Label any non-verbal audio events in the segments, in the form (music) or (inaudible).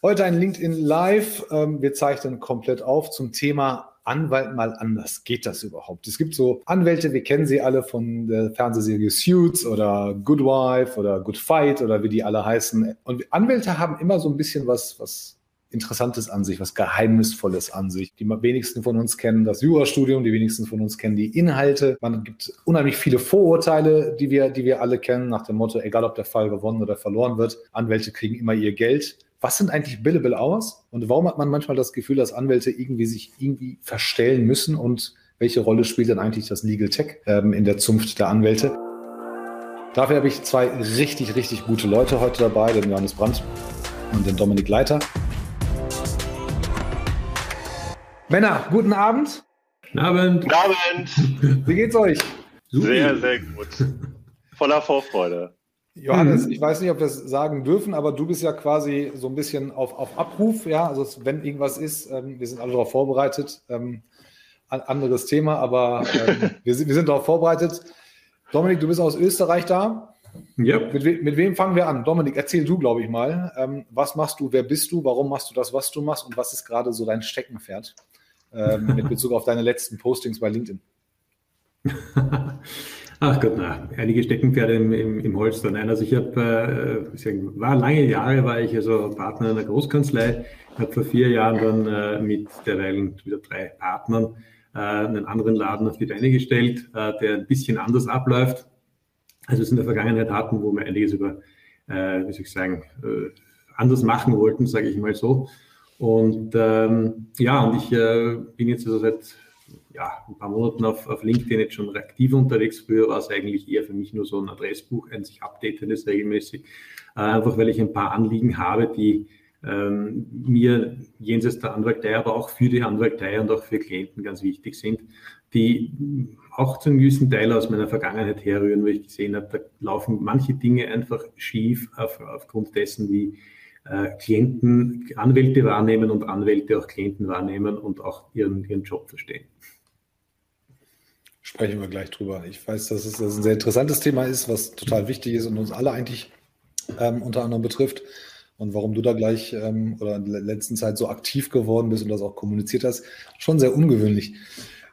Heute ein LinkedIn Live. Ähm, wir zeichnen komplett auf zum Thema Anwalt mal anders. Geht das überhaupt? Es gibt so Anwälte, wir kennen sie alle von der Fernsehserie Suits oder Good Wife oder Good Fight oder wie die alle heißen. Und Anwälte haben immer so ein bisschen was, was Interessantes an sich, was Geheimnisvolles an sich. Die wenigsten von uns kennen das Jurastudium, die wenigsten von uns kennen die Inhalte. Man gibt unheimlich viele Vorurteile, die wir, die wir alle kennen, nach dem Motto, egal ob der Fall gewonnen oder verloren wird, Anwälte kriegen immer ihr Geld was sind eigentlich Billable Hours und warum hat man manchmal das Gefühl, dass Anwälte irgendwie sich irgendwie verstellen müssen und welche Rolle spielt dann eigentlich das Legal Tech ähm, in der Zunft der Anwälte? Dafür habe ich zwei richtig, richtig gute Leute heute dabei, den Johannes Brandt und den Dominik Leiter. Männer, guten Abend. Guten Abend. Guten Abend. Wie geht's euch? Sehr, sehr gut. Voller Vorfreude. Johannes, mhm. ich weiß nicht, ob wir es sagen dürfen, aber du bist ja quasi so ein bisschen auf, auf Abruf, ja. Also wenn irgendwas ist, ähm, wir sind alle darauf vorbereitet. Ähm, anderes Thema, aber ähm, (laughs) wir, sind, wir sind darauf vorbereitet. Dominik, du bist aus Österreich da. Ja. Mit, we mit, wem fangen wir an? Dominik, erzähl du, glaube ich mal. Ähm, was machst du? Wer bist du? Warum machst du das, was du machst? Und was ist gerade so dein Steckenpferd ähm, mit (laughs) Bezug auf deine letzten Postings bei LinkedIn? (laughs) Ach Gott, na, einige Steckenpferde im, im, im Holster. Nein, also ich habe, äh, war lange Jahre, war ich also Partner einer Großkanzlei, habe vor vier Jahren dann äh, mit derweilen wieder drei Partnern äh, einen anderen Laden auf die Beine gestellt, äh, der ein bisschen anders abläuft, als wir es in der Vergangenheit hatten, wo wir einiges über, äh, wie soll ich sagen, äh, anders machen wollten, sage ich mal so. Und ähm, ja, und ich äh, bin jetzt also seit ja, ein paar Monaten auf, auf LinkedIn jetzt schon aktiv unterwegs. Früher war es eigentlich eher für mich nur so ein Adressbuch, ein sich updatendes regelmäßig, äh, einfach weil ich ein paar Anliegen habe, die ähm, mir jenseits der Anwaltei, aber auch für die Anwaltei und auch für Klienten ganz wichtig sind, die auch zu einem gewissen Teil aus meiner Vergangenheit herrühren, wo ich gesehen habe, da laufen manche Dinge einfach schief auf, aufgrund dessen, wie äh, Klienten Anwälte wahrnehmen und Anwälte auch Klienten wahrnehmen und auch ihren, ihren Job verstehen. Sprechen wir gleich drüber. Ich weiß, dass es ein sehr interessantes Thema ist, was total wichtig ist und uns alle eigentlich ähm, unter anderem betrifft. Und warum du da gleich ähm, oder in der letzten Zeit so aktiv geworden bist und das auch kommuniziert hast, schon sehr ungewöhnlich.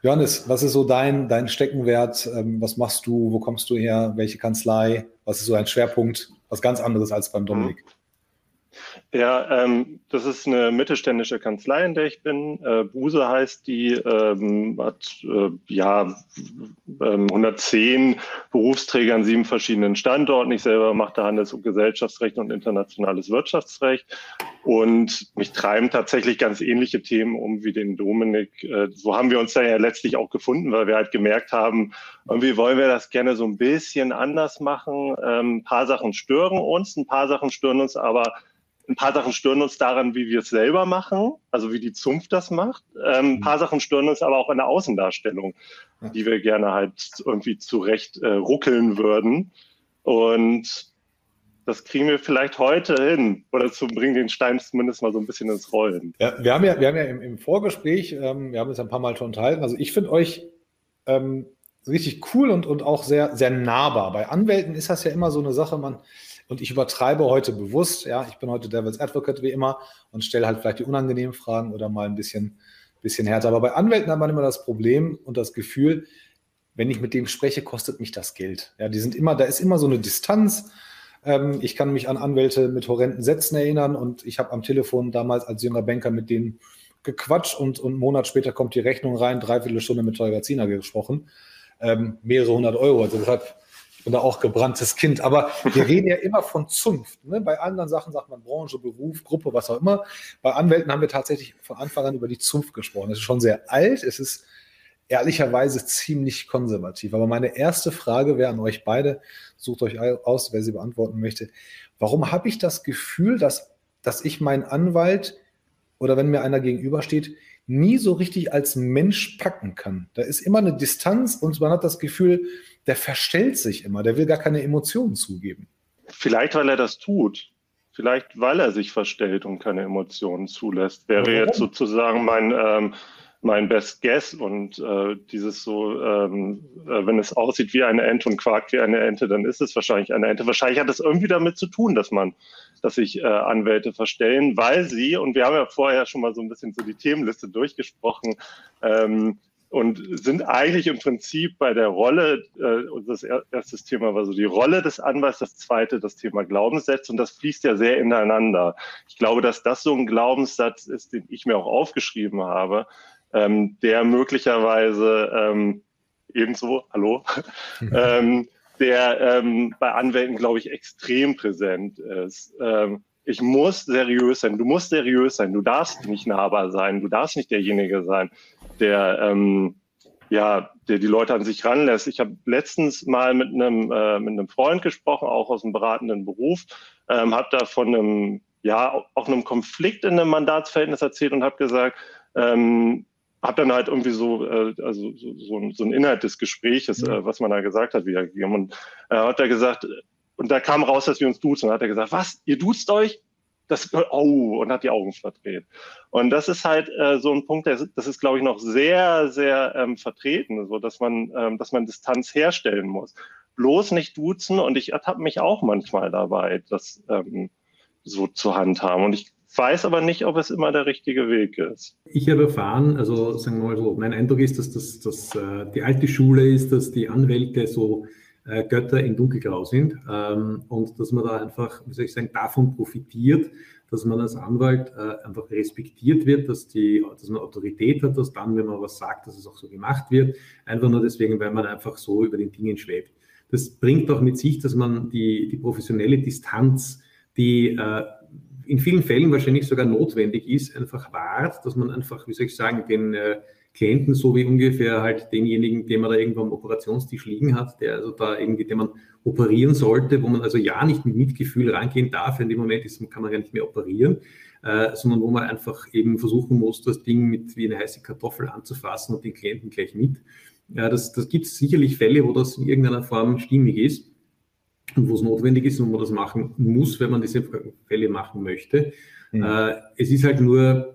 Johannes, was ist so dein, dein Steckenwert? Ähm, was machst du? Wo kommst du her? Welche Kanzlei? Was ist so ein Schwerpunkt? Was ganz anderes als beim Dominik. Ja, ähm, das ist eine mittelständische Kanzlei, in der ich bin. Äh, Buse heißt die, ähm, hat äh, ja 110 ähm, Berufsträger an sieben verschiedenen Standorten. Ich selber mache Handels- und Gesellschaftsrecht und internationales Wirtschaftsrecht. Und mich treiben tatsächlich ganz ähnliche Themen um wie den Dominik. Äh, so haben wir uns da ja letztlich auch gefunden, weil wir halt gemerkt haben, irgendwie wollen wir das gerne so ein bisschen anders machen. Ähm, ein paar Sachen stören uns, ein paar Sachen stören uns aber ein paar Sachen stören uns daran, wie wir es selber machen, also wie die Zunft das macht. Ähm, ein paar Sachen stören uns aber auch in der Außendarstellung, die wir gerne halt irgendwie zurecht äh, ruckeln würden. Und das kriegen wir vielleicht heute hin oder zu bringen den Stein zumindest mal so ein bisschen ins Rollen. Ja, wir haben ja, wir haben ja im, im Vorgespräch, ähm, wir haben uns ein paar Mal schon unterhalten. Also ich finde euch ähm, richtig cool und, und auch sehr, sehr nahbar. Bei Anwälten ist das ja immer so eine Sache, man, und ich übertreibe heute bewusst, ja, ich bin heute Devil's Advocate wie immer und stelle halt vielleicht die unangenehmen Fragen oder mal ein bisschen, bisschen härter. Aber bei Anwälten hat man immer das Problem und das Gefühl, wenn ich mit dem spreche, kostet mich das Geld. Ja, die sind immer, da ist immer so eine Distanz. Ähm, ich kann mich an Anwälte mit horrenden Sätzen erinnern und ich habe am Telefon damals als junger Banker mit denen gequatscht und, und einen Monat später kommt die Rechnung rein, dreiviertel Stunde mit Tolga Zina gesprochen, ähm, mehrere hundert Euro. Also deshalb da auch gebranntes Kind. Aber wir reden ja immer von Zunft. Ne? Bei anderen Sachen sagt man Branche, Beruf, Gruppe, was auch immer. Bei Anwälten haben wir tatsächlich von Anfang an über die Zunft gesprochen. Es ist schon sehr alt. Es ist ehrlicherweise ziemlich konservativ. Aber meine erste Frage wäre an euch beide, sucht euch aus, wer sie beantworten möchte. Warum habe ich das Gefühl, dass, dass ich meinen Anwalt oder wenn mir einer gegenübersteht, nie so richtig als Mensch packen kann? Da ist immer eine Distanz und man hat das Gefühl, der verstellt sich immer, der will gar keine Emotionen zugeben. Vielleicht, weil er das tut. Vielleicht, weil er sich verstellt und keine Emotionen zulässt. Wäre jetzt sozusagen mein, ähm, mein Best Guess und äh, dieses so, ähm, äh, wenn es aussieht wie eine Ente und quakt wie eine Ente, dann ist es wahrscheinlich eine Ente. Wahrscheinlich hat es irgendwie damit zu tun, dass man, dass sich äh, Anwälte verstellen, weil sie, und wir haben ja vorher schon mal so ein bisschen so die Themenliste durchgesprochen, ähm, und sind eigentlich im Prinzip bei der Rolle, äh, das erste Thema war so die Rolle des Anwalts, das zweite das Thema Glaubenssätze. Und das fließt ja sehr ineinander. Ich glaube, dass das so ein Glaubenssatz ist, den ich mir auch aufgeschrieben habe, ähm, der möglicherweise ähm, ebenso, hallo, (laughs) ähm, der ähm, bei Anwälten, glaube ich, extrem präsent ist. Ähm, ich muss seriös sein, du musst seriös sein, du darfst nicht nahbar sein, du darfst nicht derjenige sein, der ähm, ja, der die Leute an sich ranlässt. Ich habe letztens mal mit einem, äh, mit einem Freund gesprochen, auch aus dem beratenden Beruf, ähm, habe da von einem, ja, auch einem Konflikt in einem Mandatsverhältnis erzählt und habe gesagt, ähm, habe dann halt irgendwie so, äh, also so, so, ein, so ein Inhalt des Gespräches, äh, was man da gesagt hat, wiedergegeben. Und äh, hat er gesagt, und da kam raus, dass wir uns duzen. Und hat er gesagt, was, ihr duzt euch? Das, oh, und hat die Augen verdreht. Und das ist halt äh, so ein Punkt, der, das ist, glaube ich, noch sehr, sehr ähm, vertreten, so dass man, ähm, dass man Distanz herstellen muss. Bloß nicht duzen und ich ertappe mich auch manchmal dabei, das ähm, so zu handhaben. Und ich weiß aber nicht, ob es immer der richtige Weg ist. Ich habe erfahren, also sagen wir mal so, mein Eindruck ist, dass das dass, äh, die alte Schule ist, dass die Anwälte so äh, Götter in Dunkelgrau sind ähm, und dass man da einfach, wie soll ich sagen, davon profitiert, dass man als Anwalt äh, einfach respektiert wird, dass, die, dass man Autorität hat, dass dann, wenn man was sagt, dass es auch so gemacht wird, einfach nur deswegen, weil man einfach so über den Dingen schwebt. Das bringt auch mit sich, dass man die, die professionelle Distanz, die äh, in vielen Fällen wahrscheinlich sogar notwendig ist, einfach wahrt, dass man einfach, wie soll ich sagen, den Klienten, so wie ungefähr halt denjenigen, den man da irgendwo am Operationstisch liegen hat, der also da irgendwie, den man operieren sollte, wo man also ja nicht mit Mitgefühl rangehen darf, in dem Moment ist, kann man ja nicht mehr operieren, äh, sondern wo man einfach eben versuchen muss, das Ding mit wie eine heiße Kartoffel anzufassen und den Klienten gleich mit. Ja, das das gibt es sicherlich Fälle, wo das in irgendeiner Form stimmig ist und wo es notwendig ist und wo man das machen muss, wenn man diese Fälle machen möchte. Mhm. Äh, es ist halt nur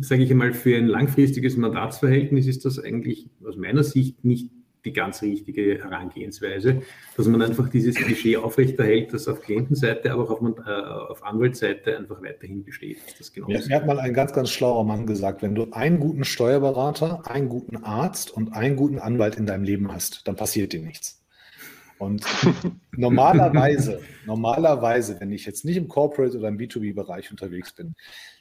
sage ich einmal, für ein langfristiges Mandatsverhältnis ist das eigentlich aus meiner Sicht nicht die ganz richtige Herangehensweise, dass man einfach dieses Klischee aufrechterhält, das auf Klientenseite, aber auch auf, äh, auf Anwaltsseite einfach weiterhin besteht. Das genau Mir hat mal ein ganz, ganz schlauer Mann gesagt, wenn du einen guten Steuerberater, einen guten Arzt und einen guten Anwalt in deinem Leben hast, dann passiert dir nichts. Und (laughs) normalerweise, normalerweise, wenn ich jetzt nicht im Corporate oder im B2B-Bereich unterwegs bin,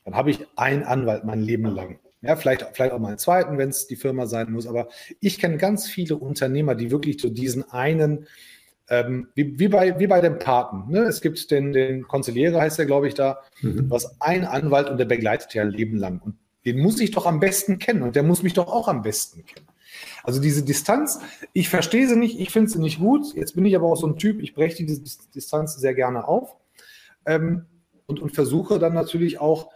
dann habe ich einen Anwalt mein Leben lang. Ja, vielleicht, vielleicht auch mal einen zweiten, wenn es die Firma sein muss. Aber ich kenne ganz viele Unternehmer, die wirklich so diesen einen, ähm, wie, wie, bei, wie bei dem Paten. Ne? Es gibt den, den Konziliere, heißt der, glaube ich, da. Mhm. Du hast einen Anwalt und der begleitet ja ein Leben lang. Und den muss ich doch am besten kennen und der muss mich doch auch am besten kennen. Also diese Distanz, ich verstehe sie nicht, ich finde sie nicht gut. Jetzt bin ich aber auch so ein Typ, ich breche diese Distanz sehr gerne auf ähm, und, und versuche dann natürlich auch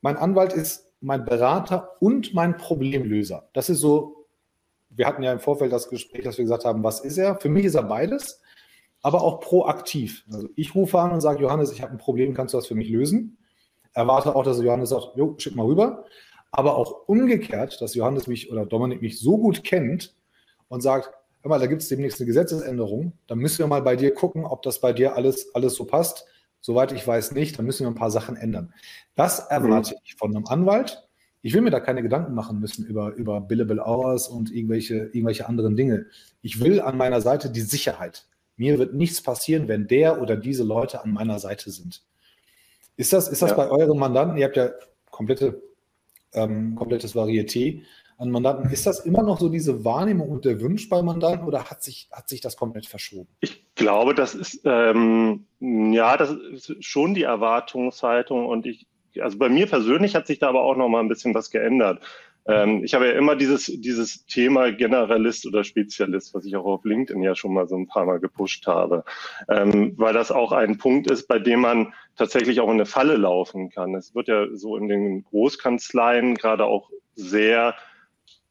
mein Anwalt ist mein Berater und mein Problemlöser. Das ist so, wir hatten ja im Vorfeld das Gespräch, dass wir gesagt haben, was ist er? Für mich ist er beides, aber auch proaktiv. Also ich rufe an und sage, Johannes, ich habe ein Problem, kannst du das für mich lösen? Erwarte auch, dass Johannes sagt, jo, schick mal rüber. Aber auch umgekehrt, dass Johannes mich oder Dominik mich so gut kennt und sagt, hör mal, da gibt es demnächst eine Gesetzesänderung, dann müssen wir mal bei dir gucken, ob das bei dir alles, alles so passt. Soweit ich weiß nicht, dann müssen wir ein paar Sachen ändern. Das erwarte mhm. ich von einem Anwalt. Ich will mir da keine Gedanken machen müssen über, über Billable Hours und irgendwelche, irgendwelche anderen Dinge. Ich will an meiner Seite die Sicherheit. Mir wird nichts passieren, wenn der oder diese Leute an meiner Seite sind. Ist das, ist das ja. bei euren Mandanten? Ihr habt ja komplette, ähm, komplettes Varieté an Mandanten. Ist das immer noch so diese Wahrnehmung und der Wunsch bei Mandanten oder hat sich, hat sich das komplett verschoben? Ich glaube, das ist, ähm, ja, das ist schon die Erwartungshaltung und ich, also bei mir persönlich hat sich da aber auch noch mal ein bisschen was geändert. Ähm, ich habe ja immer dieses, dieses Thema Generalist oder Spezialist, was ich auch auf LinkedIn ja schon mal so ein paar Mal gepusht habe, ähm, weil das auch ein Punkt ist, bei dem man tatsächlich auch in eine Falle laufen kann. Es wird ja so in den Großkanzleien gerade auch sehr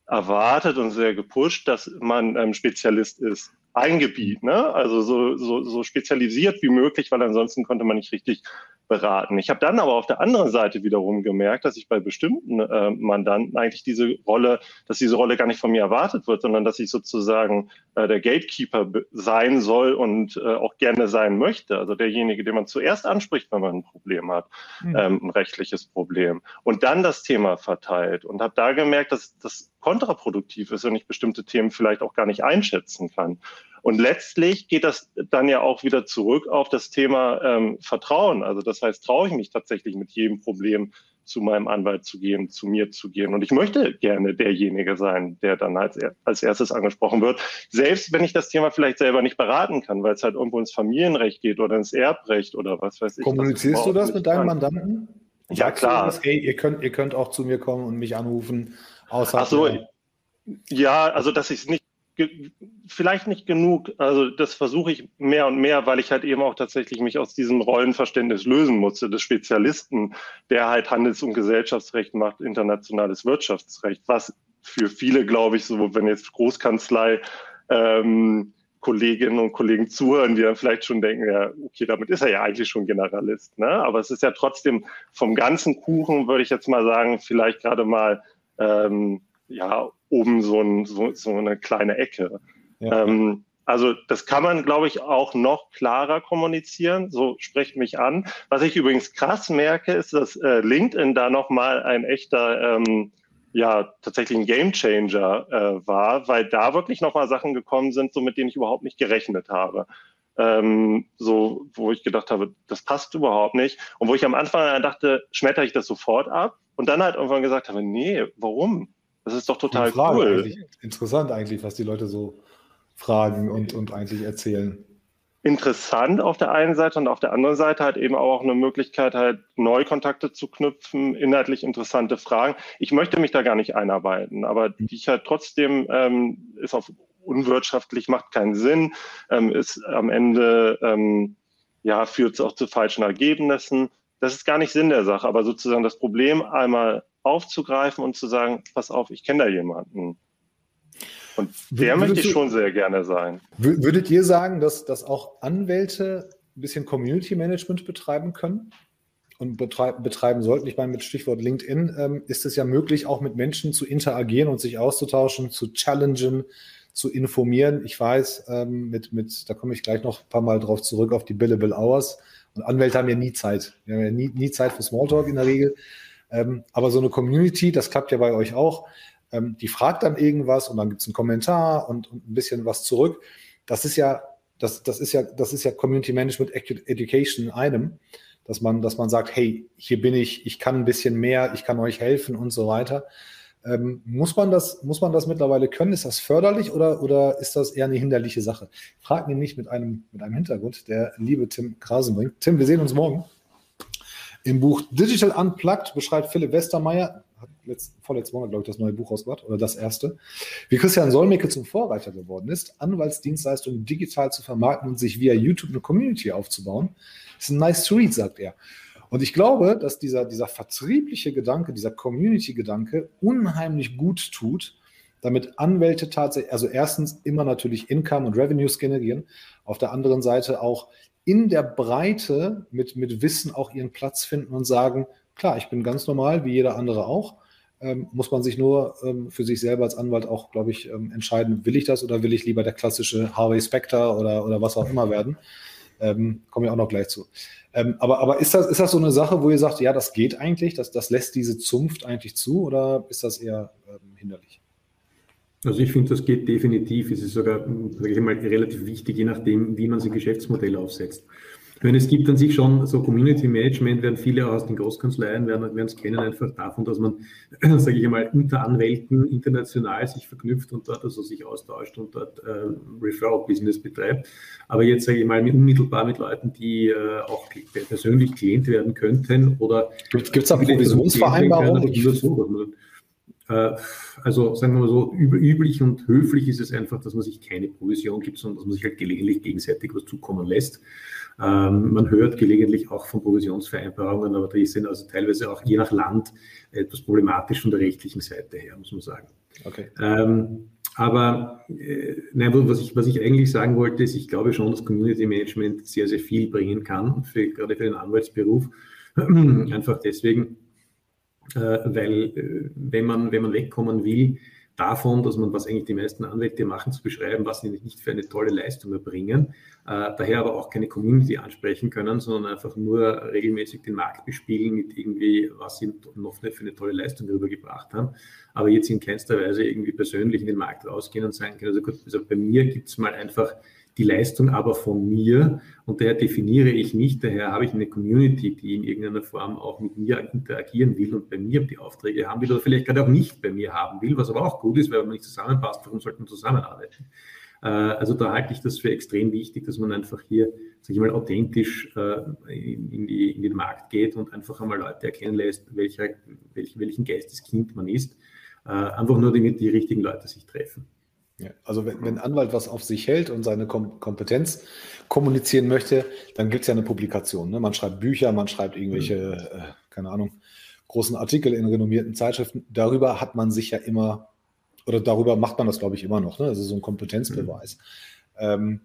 erwartet und sehr gepusht, dass man ähm, Spezialist ist. Ein Gebiet, ne? Also so, so, so spezialisiert wie möglich, weil ansonsten konnte man nicht richtig beraten. Ich habe dann aber auf der anderen Seite wiederum gemerkt, dass ich bei bestimmten äh, Mandanten eigentlich diese Rolle, dass diese Rolle gar nicht von mir erwartet wird, sondern dass ich sozusagen äh, der Gatekeeper sein soll und äh, auch gerne sein möchte. Also derjenige, den man zuerst anspricht, wenn man ein Problem hat, mhm. ähm, ein rechtliches Problem. Und dann das Thema verteilt. Und habe da gemerkt, dass das kontraproduktiv ist und ich bestimmte Themen vielleicht auch gar nicht einschätzen kann. Und letztlich geht das dann ja auch wieder zurück auf das Thema ähm, Vertrauen. Also das heißt, traue ich mich tatsächlich mit jedem Problem zu meinem Anwalt zu gehen, zu mir zu gehen. Und ich möchte gerne derjenige sein, der dann als, als erstes angesprochen wird. Selbst wenn ich das Thema vielleicht selber nicht beraten kann, weil es halt irgendwo ins Familienrecht geht oder ins Erbrecht oder was weiß ich. Kommunizierst du das mit deinen Mandanten? Ja, klar. Das, hey, ihr könnt, ihr könnt auch zu mir kommen und mich anrufen. Außer Ach so, ja, also dass ich es nicht vielleicht nicht genug. Also das versuche ich mehr und mehr, weil ich halt eben auch tatsächlich mich aus diesem Rollenverständnis lösen musste, des Spezialisten, der halt Handels- und Gesellschaftsrecht macht, internationales Wirtschaftsrecht, was für viele, glaube ich, so wenn jetzt Großkanzlei ähm, Kolleginnen und Kollegen zuhören, die dann vielleicht schon denken, ja, okay, damit ist er ja eigentlich schon Generalist. Ne? Aber es ist ja trotzdem vom ganzen Kuchen, würde ich jetzt mal sagen, vielleicht gerade mal ähm, ja, oben so, ein, so, so eine kleine Ecke. Ja. Ähm, also das kann man, glaube ich, auch noch klarer kommunizieren. So sprecht mich an. Was ich übrigens krass merke, ist, dass äh, LinkedIn da nochmal ein echter, ähm, ja, tatsächlich ein Gamechanger äh, war, weil da wirklich nochmal Sachen gekommen sind, so mit denen ich überhaupt nicht gerechnet habe. Ähm, so, wo ich gedacht habe, das passt überhaupt nicht. Und wo ich am Anfang dachte, schmetter ich das sofort ab. Und dann halt irgendwann gesagt habe, nee, warum? Das ist doch total cool. Eigentlich. Interessant eigentlich, was die Leute so fragen und, und eigentlich erzählen. Interessant auf der einen Seite und auf der anderen Seite halt eben auch eine Möglichkeit, halt Neukontakte zu knüpfen, inhaltlich interessante Fragen. Ich möchte mich da gar nicht einarbeiten, aber mhm. die ich halt trotzdem ähm, ist auf unwirtschaftlich, macht keinen Sinn, ähm, ist am Ende ähm, ja führt es auch zu falschen Ergebnissen. Das ist gar nicht Sinn der Sache, aber sozusagen das Problem einmal aufzugreifen und zu sagen, pass auf, ich kenne da jemanden. Und der möchte ich schon sehr gerne sein. Würdet ihr sagen, dass, dass auch Anwälte ein bisschen Community Management betreiben können und betreib, betreiben sollten? Ich meine, mit Stichwort LinkedIn ähm, ist es ja möglich, auch mit Menschen zu interagieren und sich auszutauschen, zu challengen, zu informieren. Ich weiß, ähm, mit, mit, da komme ich gleich noch ein paar Mal drauf zurück, auf die Billable Hours. Und Anwälte haben ja nie Zeit. Wir haben ja nie, nie Zeit für Smalltalk in der Regel. Ähm, aber so eine Community, das klappt ja bei euch auch, ähm, die fragt dann irgendwas und dann gibt es einen Kommentar und, und, ein bisschen was zurück. Das ist ja, das, das ist ja, das ist ja Community Management Education in einem, dass man, dass man sagt, hey, hier bin ich, ich kann ein bisschen mehr, ich kann euch helfen und so weiter. Ähm, muss man das, muss man das mittlerweile können? Ist das förderlich oder, oder ist das eher eine hinderliche Sache? Frag nämlich mit einem, mit einem Hintergrund, der liebe Tim Krasenbrink. Tim, wir sehen uns morgen. Im Buch Digital Unplugged beschreibt Philipp Westermeier, hat letzt, vorletzten Monat, glaube ich, das neue Buch rausgebracht, oder das erste, wie Christian Solmecke zum Vorreiter geworden ist, Anwaltsdienstleistungen digital zu vermarkten und sich via YouTube eine Community aufzubauen. Das ist ein nice to read, sagt er. Und ich glaube, dass dieser, dieser vertriebliche Gedanke, dieser Community-Gedanke unheimlich gut tut, damit Anwälte tatsächlich, also erstens immer natürlich Income und Revenues generieren, auf der anderen Seite auch in der Breite mit, mit Wissen auch ihren Platz finden und sagen, klar, ich bin ganz normal, wie jeder andere auch. Ähm, muss man sich nur ähm, für sich selber als Anwalt auch, glaube ich, ähm, entscheiden, will ich das oder will ich lieber der klassische Harvey Specter oder, oder was auch immer werden. Ähm, Komme ich auch noch gleich zu. Ähm, aber aber ist, das, ist das so eine Sache, wo ihr sagt, ja, das geht eigentlich, das, das lässt diese Zunft eigentlich zu oder ist das eher ähm, hinderlich? Also ich finde, das geht definitiv. Es ist sogar, sage ich mal, relativ wichtig, je nachdem, wie man sein Geschäftsmodell aufsetzt. Meine, es gibt an sich schon so Community Management, werden viele aus den Großkanzleien werden, werden es kennen, einfach davon, dass man, (clears throat) sage ich mal, unter Anwälten international sich verknüpft und dort also sich austauscht und dort äh, Referral-Business betreibt. Aber jetzt sage ich mal unmittelbar mit Leuten, die äh, auch persönlich Klient werden könnten oder gibt es da Provisionsvereinbarungen? Äh, also sagen wir mal so, üblich und höflich ist es einfach, dass man sich keine Provision gibt, sondern dass man sich halt gelegentlich gegenseitig was zukommen lässt. Ähm, man hört gelegentlich auch von Provisionsvereinbarungen, aber die sind also teilweise auch je nach Land etwas problematisch von der rechtlichen Seite her, muss man sagen. Okay. Ähm, aber äh, nein, was, ich, was ich eigentlich sagen wollte, ist, ich glaube schon, dass Community Management sehr, sehr viel bringen kann, für, gerade für den Anwaltsberuf. (clears throat) Einfach deswegen, weil äh, wenn, man, wenn man wegkommen will, davon, dass man, was eigentlich die meisten Anwälte machen, zu beschreiben, was sie nicht für eine tolle Leistung erbringen, äh, daher aber auch keine Community ansprechen können, sondern einfach nur regelmäßig den Markt bespielen mit irgendwie, was sie noch nicht für eine tolle Leistung rübergebracht haben, aber jetzt in keinster Weise irgendwie persönlich in den Markt rausgehen und sagen können, also gut, also bei mir gibt es mal einfach die Leistung aber von mir und daher definiere ich mich, daher habe ich eine Community, die in irgendeiner Form auch mit mir interagieren will und bei mir die Aufträge haben will oder vielleicht gerade auch nicht bei mir haben will, was aber auch gut ist, weil man nicht zusammenpasst, warum sollte man zusammenarbeiten? Äh, also da halte ich das für extrem wichtig, dass man einfach hier, sage ich mal, authentisch äh, in, die, in den Markt geht und einfach einmal Leute erkennen lässt, welcher, welch, welchen Geisteskind man ist. Äh, einfach nur damit die richtigen Leute sich treffen. Ja, also wenn, wenn ein Anwalt was auf sich hält und seine Kom Kompetenz kommunizieren möchte, dann gibt es ja eine Publikation. Ne? Man schreibt Bücher, man schreibt irgendwelche, mhm. äh, keine Ahnung, großen Artikel in renommierten Zeitschriften. Darüber hat man sich ja immer, oder darüber macht man das, glaube ich, immer noch. Ne? Also so ein Kompetenzbeweis. Mhm. Ähm,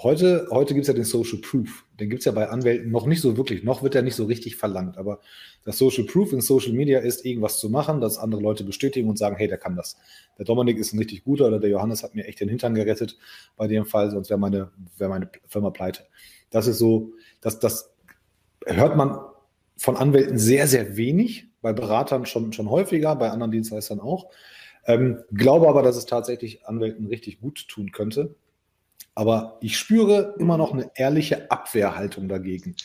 Heute, heute gibt es ja den Social Proof. Den gibt es ja bei Anwälten noch nicht so wirklich. Noch wird er nicht so richtig verlangt. Aber das Social Proof in Social Media ist, irgendwas zu machen, dass andere Leute bestätigen und sagen, hey, der kann das. Der Dominik ist ein richtig guter oder der Johannes hat mir echt den Hintern gerettet bei dem Fall, sonst wäre meine, wär meine Firma pleite. Das ist so, das, das hört man von Anwälten sehr, sehr wenig, bei Beratern schon, schon häufiger, bei anderen Dienstleistern auch. Ähm, glaube aber, dass es tatsächlich Anwälten richtig gut tun könnte, aber ich spüre immer noch eine ehrliche Abwehrhaltung dagegen.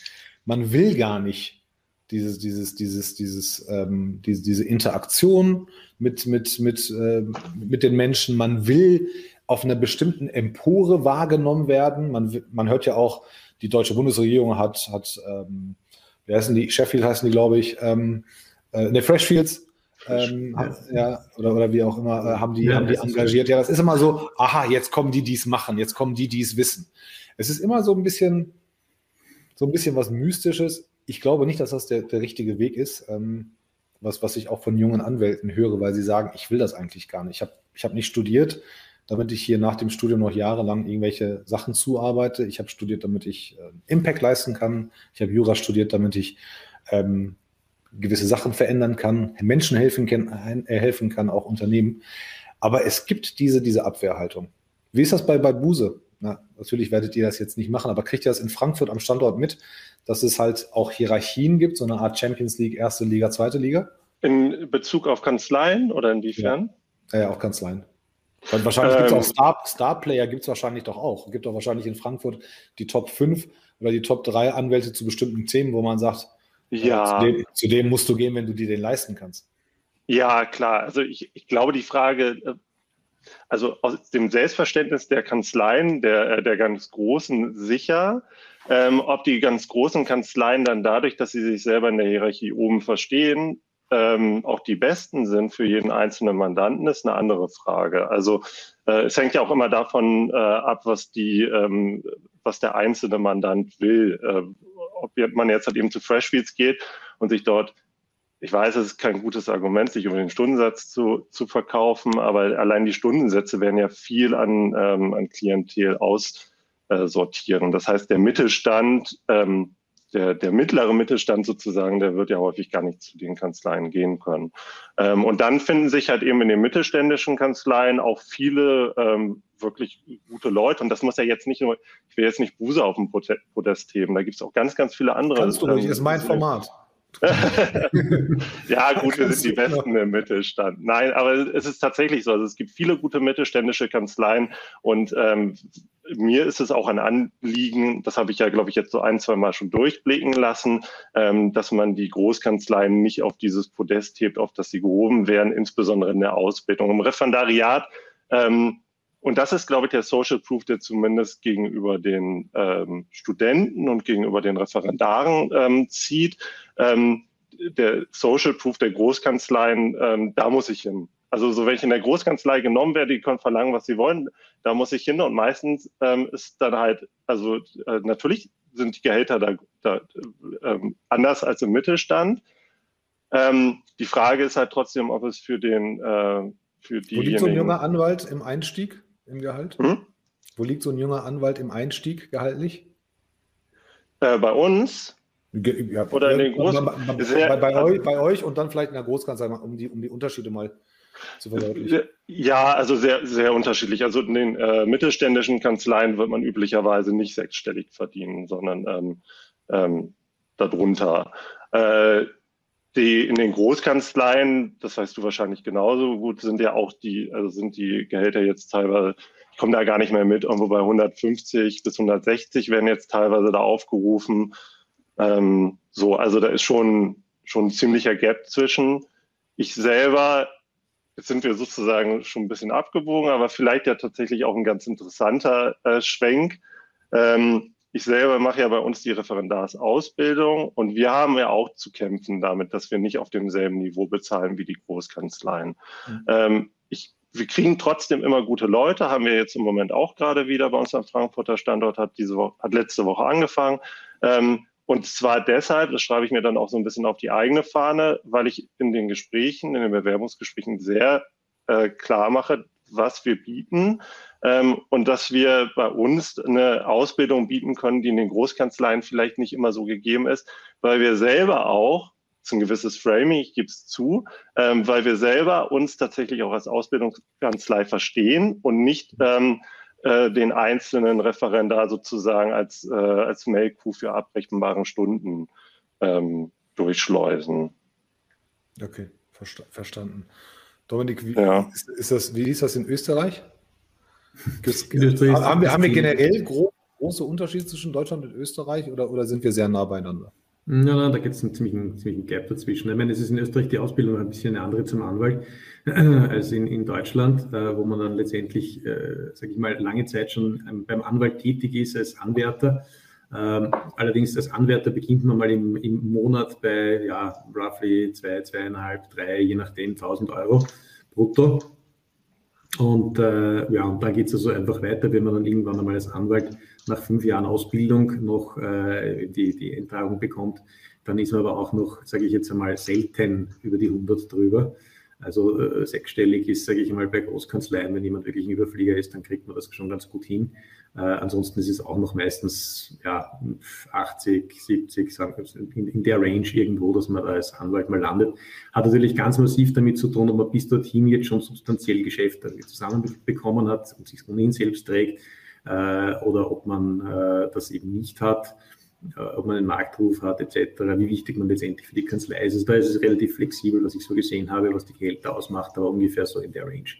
Man will gar nicht dieses, dieses, dieses, dieses, ähm, diese, diese Interaktion mit, mit, mit, äh, mit den Menschen. Man will auf einer bestimmten Empore wahrgenommen werden. Man, man hört ja auch, die deutsche Bundesregierung hat, hat ähm, wie heißen die, Sheffield heißen die, glaube ich, ähm, äh, ne, Freshfields ähm, ja. oder, oder wie auch immer, äh, haben die, ja, haben die engagiert. Ja, das ist immer so, aha, jetzt kommen die, die es machen, jetzt kommen die, die es wissen. Es ist immer so ein bisschen, so ein bisschen was Mystisches. Ich glaube nicht, dass das der, der richtige Weg ist, ähm, was, was ich auch von jungen Anwälten höre, weil sie sagen, ich will das eigentlich gar nicht. Ich habe ich hab nicht studiert, damit ich hier nach dem Studium noch jahrelang irgendwelche Sachen zuarbeite. Ich habe studiert, damit ich äh, Impact leisten kann. Ich habe Jura studiert, damit ich ähm, gewisse Sachen verändern kann, Menschen helfen kann, äh, helfen kann, auch Unternehmen. Aber es gibt diese, diese Abwehrhaltung. Wie ist das bei, bei Buse? Na, natürlich werdet ihr das jetzt nicht machen, aber kriegt ihr das in Frankfurt am Standort mit, dass es halt auch Hierarchien gibt, so eine Art Champions League, erste Liga, zweite Liga? In Bezug auf Kanzleien oder inwiefern? Ja, ja, auch Kanzleien. Weil wahrscheinlich ähm, gibt es auch Star, Star Player, gibt es wahrscheinlich doch auch. Es gibt doch wahrscheinlich in Frankfurt die Top 5 oder die Top 3 Anwälte zu bestimmten Themen, wo man sagt, ja. Zu dem, zu dem, musst du gehen, wenn du dir den leisten kannst. Ja, klar. Also ich, ich glaube, die Frage, äh, also aus dem Selbstverständnis der Kanzleien, der, äh, der ganz Großen sicher, ähm, ob die ganz großen Kanzleien dann dadurch, dass sie sich selber in der Hierarchie oben verstehen, ähm, auch die besten sind für jeden einzelnen Mandanten, ist eine andere Frage. Also äh, es hängt ja auch immer davon äh, ab, was die, ähm, was der einzelne Mandant will. Äh, ob man jetzt halt eben zu Freshfields geht und sich dort, ich weiß, es ist kein gutes Argument, sich über den Stundensatz zu, zu verkaufen, aber allein die Stundensätze werden ja viel an, ähm, an Klientel aussortieren. Das heißt, der Mittelstand, ähm, der, der mittlere Mittelstand sozusagen, der wird ja häufig gar nicht zu den Kanzleien gehen können. Ähm, und dann finden sich halt eben in den mittelständischen Kanzleien auch viele ähm, wirklich gute Leute. Und das muss ja jetzt nicht nur, ich will jetzt nicht Buse auf dem Podest heben, da gibt es auch ganz, ganz viele andere. Kannst du ruhig, ist mein Format. (laughs) ja, gut, wir sind die (laughs) Besten im Mittelstand. Nein, aber es ist tatsächlich so. Also es gibt viele gute mittelständische Kanzleien und ähm, mir ist es auch ein Anliegen, das habe ich ja, glaube ich, jetzt so ein, zwei Mal schon durchblicken lassen, ähm, dass man die Großkanzleien nicht auf dieses Podest hebt, auf das sie gehoben werden, insbesondere in der Ausbildung. Im Referendariat ähm, und das ist, glaube ich, der Social Proof, der zumindest gegenüber den ähm, Studenten und gegenüber den Referendaren ähm, zieht. Ähm, der Social Proof der Großkanzleien, ähm, da muss ich hin. Also so wenn ich in der Großkanzlei genommen werde, die können verlangen, was sie wollen, da muss ich hin. Und meistens ähm, ist dann halt, also äh, natürlich sind die Gehälter da, da ähm, anders als im Mittelstand. Ähm, die Frage ist halt trotzdem, ob es für den äh, für die. Wo liegt so ein junger Anwalt im Einstieg im Gehalt? Hm? Wo liegt so ein junger Anwalt im Einstieg gehaltlich? Äh, bei uns? Ja, Oder in den Groß bei, bei, bei, euch, bei, euch, und dann vielleicht in der Großkanzlei, um die, um die Unterschiede mal zu verdeutlichen. Ja, also sehr, sehr unterschiedlich. Also in den äh, mittelständischen Kanzleien wird man üblicherweise nicht sechsstellig verdienen, sondern ähm, ähm, darunter. Äh, die in den Großkanzleien, das weißt du wahrscheinlich genauso gut, sind ja auch die, also sind die Gehälter jetzt teilweise, ich komme da gar nicht mehr mit, irgendwo bei 150 bis 160 werden jetzt teilweise da aufgerufen. Ähm, so, also da ist schon, schon ein ziemlicher Gap zwischen. Ich selber, jetzt sind wir sozusagen schon ein bisschen abgebogen, aber vielleicht ja tatsächlich auch ein ganz interessanter äh, Schwenk. Ähm, ich selber mache ja bei uns die Referendarsausbildung und wir haben ja auch zu kämpfen damit, dass wir nicht auf demselben Niveau bezahlen wie die Großkanzleien. Mhm. Ähm, ich, wir kriegen trotzdem immer gute Leute, haben wir jetzt im Moment auch gerade wieder bei uns am Frankfurter Standort, hat diese Woche, hat letzte Woche angefangen. Ähm, und zwar deshalb, das schreibe ich mir dann auch so ein bisschen auf die eigene Fahne, weil ich in den Gesprächen, in den Bewerbungsgesprächen sehr äh, klar mache, was wir bieten ähm, und dass wir bei uns eine Ausbildung bieten können, die in den Großkanzleien vielleicht nicht immer so gegeben ist, weil wir selber auch ist ein gewisses Framing, ich gebe es zu, ähm, weil wir selber uns tatsächlich auch als Ausbildungskanzlei verstehen und nicht ähm, äh, den einzelnen Referendar sozusagen als, äh, als Melkkuh für abrechenbaren Stunden ähm, durchschleusen. Okay, versta verstanden. Dominik, wie, ja. ist, ist, das, wie ist das in Österreich? haben, wir, haben wir generell gro große Unterschiede zwischen Deutschland und Österreich oder, oder sind wir sehr nah beieinander? Ja, nein, da gibt es einen ziemlichen, ziemlichen Gap dazwischen. Ich meine, es ist in Österreich die Ausbildung ein bisschen eine andere zum Anwalt (clears throat) als in, in Deutschland, äh, wo man dann letztendlich, äh, sage ich mal, lange Zeit schon ähm, beim Anwalt tätig ist als Anwärter. Ähm, allerdings als Anwärter beginnt man mal im, im Monat bei ja, roughly zwei, zweieinhalb, drei, je nachdem, 1000 Euro brutto. Und äh, ja, und dann geht es also einfach weiter, wenn man dann irgendwann einmal als Anwalt nach fünf Jahren Ausbildung noch äh, die, die Eintragung bekommt, dann ist man aber auch noch, sage ich jetzt einmal, selten über die 100 drüber. Also äh, sechsstellig ist, sage ich mal, bei Großkanzleien, wenn jemand wirklich ein Überflieger ist, dann kriegt man das schon ganz gut hin. Äh, ansonsten ist es auch noch meistens ja, 80, 70, in, in, der Range irgendwo, dass man da als Anwalt mal landet. Hat natürlich ganz massiv damit zu tun, ob man bis dorthin jetzt schon substanziell Geschäfte zusammenbekommen hat und sich ohnehin selbst trägt oder ob man äh, das eben nicht hat. Äh, ob man einen Marktruf hat etc., wie wichtig man letztendlich für die Kanzlei ist. Also da ist es relativ flexibel, was ich so gesehen habe, was die Gehälter ausmacht, aber ungefähr so in der Range.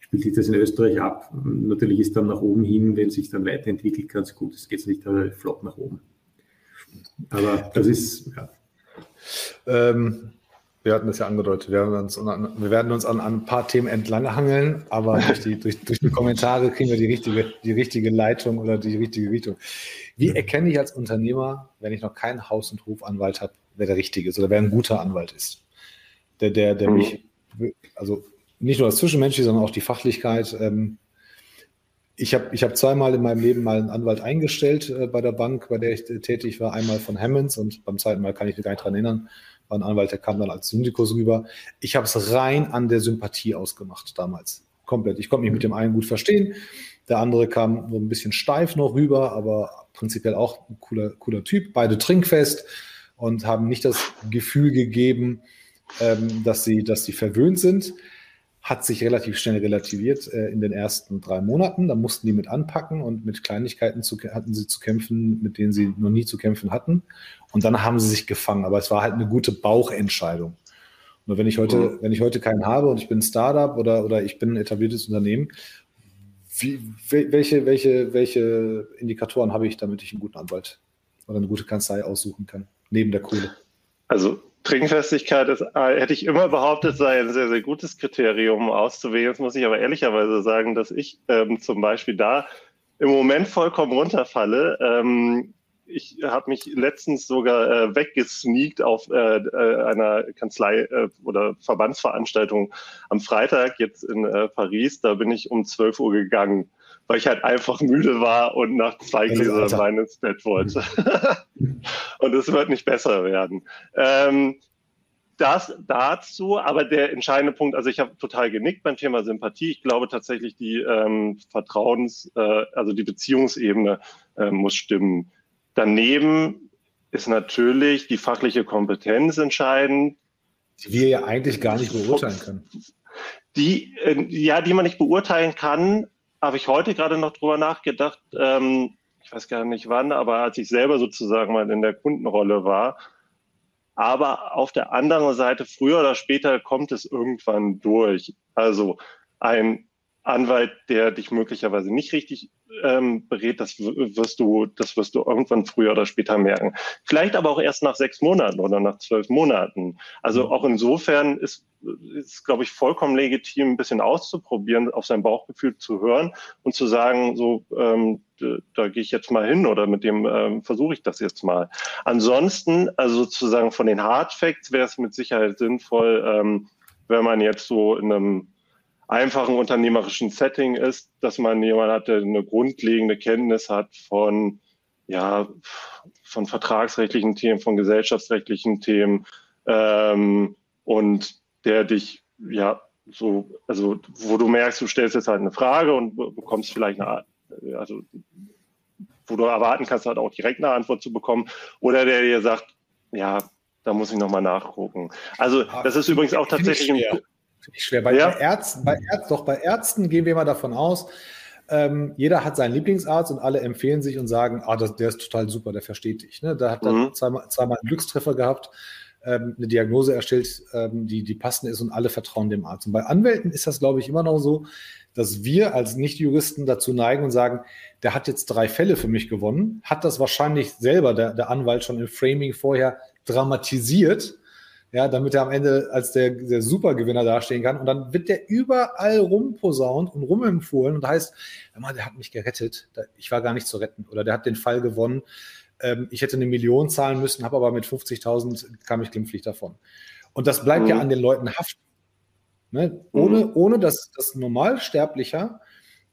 Spielt sich das in Österreich ab? Natürlich ist dann nach oben hin, wenn sich dann weiterentwickelt, ganz gut. Es geht nicht flott nach oben. Aber das ist, ja. Ähm, wir hatten das ja angedeutet, wir werden uns, wir werden uns an, an ein paar Themen entlanghangeln, aber (laughs) durch die, durch, durch die Kommentare kriegen wir die richtige, die richtige Leitung oder die richtige Richtung. Wie erkenne ich als Unternehmer, wenn ich noch keinen Haus- und Hofanwalt habe, wer der richtige ist oder wer ein guter Anwalt ist? Der, der, der mhm. mich, also nicht nur das Zwischenmenschliche, sondern auch die Fachlichkeit. Ähm, ich habe ich hab zweimal in meinem Leben mal einen Anwalt eingestellt äh, bei der Bank, bei der ich tätig war. Einmal von Hammonds und beim zweiten Mal kann ich mich gar nicht dran erinnern war ein Anwalt, der kam dann als Syndikus rüber. Ich habe es rein an der Sympathie ausgemacht damals. Komplett. Ich konnte mich mit dem einen gut verstehen. Der andere kam so ein bisschen steif noch rüber, aber prinzipiell auch ein cooler, cooler Typ. Beide trinkfest und haben nicht das Gefühl gegeben, ähm, dass, sie, dass sie verwöhnt sind hat sich relativ schnell relativiert äh, in den ersten drei Monaten. Da mussten die mit anpacken und mit Kleinigkeiten zu, hatten sie zu kämpfen, mit denen sie noch nie zu kämpfen hatten. Und dann haben sie sich gefangen. Aber es war halt eine gute Bauchentscheidung. Nur wenn ich heute, mhm. wenn ich heute keinen habe und ich bin ein Startup oder, oder ich bin ein etabliertes Unternehmen, wie, welche, welche, welche Indikatoren habe ich, damit ich einen guten Anwalt oder eine gute Kanzlei aussuchen kann, neben der Kohle? Also Trinkfestigkeit ist, äh, hätte ich immer behauptet, sei ein sehr, sehr gutes Kriterium auszuwählen. Jetzt muss ich aber ehrlicherweise sagen, dass ich ähm, zum Beispiel da im Moment vollkommen runterfalle. Ähm, ich habe mich letztens sogar äh, weggesneakt auf äh, äh, einer Kanzlei äh, oder Verbandsveranstaltung am Freitag jetzt in äh, Paris. Da bin ich um 12 Uhr gegangen, weil ich halt einfach müde war und nach zwei Gläsern Wein ins Bett wollte. (laughs) und es wird nicht besser werden. Ähm, das dazu, aber der entscheidende Punkt, also ich habe total genickt beim Thema Sympathie. Ich glaube tatsächlich, die ähm, Vertrauens, äh, also die Beziehungsebene äh, muss stimmen. Daneben ist natürlich die fachliche Kompetenz entscheidend. Die wir ja eigentlich gar nicht beurteilen können. Die, äh, ja, die man nicht beurteilen kann, habe ich heute gerade noch drüber nachgedacht. Ähm, ich weiß gar nicht wann, aber als ich selber sozusagen mal in der Kundenrolle war, aber auf der anderen Seite, früher oder später kommt es irgendwann durch. Also ein Anwalt, der dich möglicherweise nicht richtig ähm, berät, das wirst du, das wirst du irgendwann früher oder später merken. Vielleicht aber auch erst nach sechs Monaten oder nach zwölf Monaten. Also mhm. auch insofern ist, ist, glaube ich, vollkommen legitim, ein bisschen auszuprobieren, auf sein Bauchgefühl zu hören und zu sagen, so, ähm, da gehe ich jetzt mal hin oder mit dem ähm, versuche ich das jetzt mal. Ansonsten, also sozusagen von den Hard Facts wäre es mit Sicherheit sinnvoll, ähm, wenn man jetzt so in einem einfachen unternehmerischen Setting ist, dass man jemanden hat, der eine grundlegende Kenntnis hat von, ja, von vertragsrechtlichen Themen, von gesellschaftsrechtlichen Themen ähm, und der dich, ja, so, also wo du merkst, du stellst jetzt halt eine Frage und bekommst vielleicht eine, also wo du erwarten kannst, halt auch direkt eine Antwort zu bekommen, oder der dir sagt, ja, da muss ich nochmal nachgucken. Also das ist übrigens auch tatsächlich ein, schwer. Bei, ja. Ärzten, bei Ärzten, doch bei Ärzten gehen wir mal davon aus, ähm, jeder hat seinen Lieblingsarzt und alle empfehlen sich und sagen, ah, das, der ist total super, der versteht dich. Ne? Da hat er mhm. zweimal, zweimal einen Glückstreffer gehabt, ähm, eine Diagnose erstellt, ähm, die, die passend ist und alle vertrauen dem Arzt. Und bei Anwälten ist das, glaube ich, immer noch so, dass wir als Nicht-Juristen dazu neigen und sagen, der hat jetzt drei Fälle für mich gewonnen, hat das wahrscheinlich selber der, der Anwalt schon im Framing vorher dramatisiert ja, damit er am Ende als der, der Supergewinner dastehen kann. Und dann wird der überall rumposaunt und rumempfohlen und heißt, mal, der hat mich gerettet, ich war gar nicht zu retten oder der hat den Fall gewonnen. Ähm, ich hätte eine Million zahlen müssen, habe aber mit 50.000 kam ich glimpflich davon. Und das bleibt mhm. ja an den Leuten haften. Ne? Ohne, mhm. ohne dass das Normalsterblicher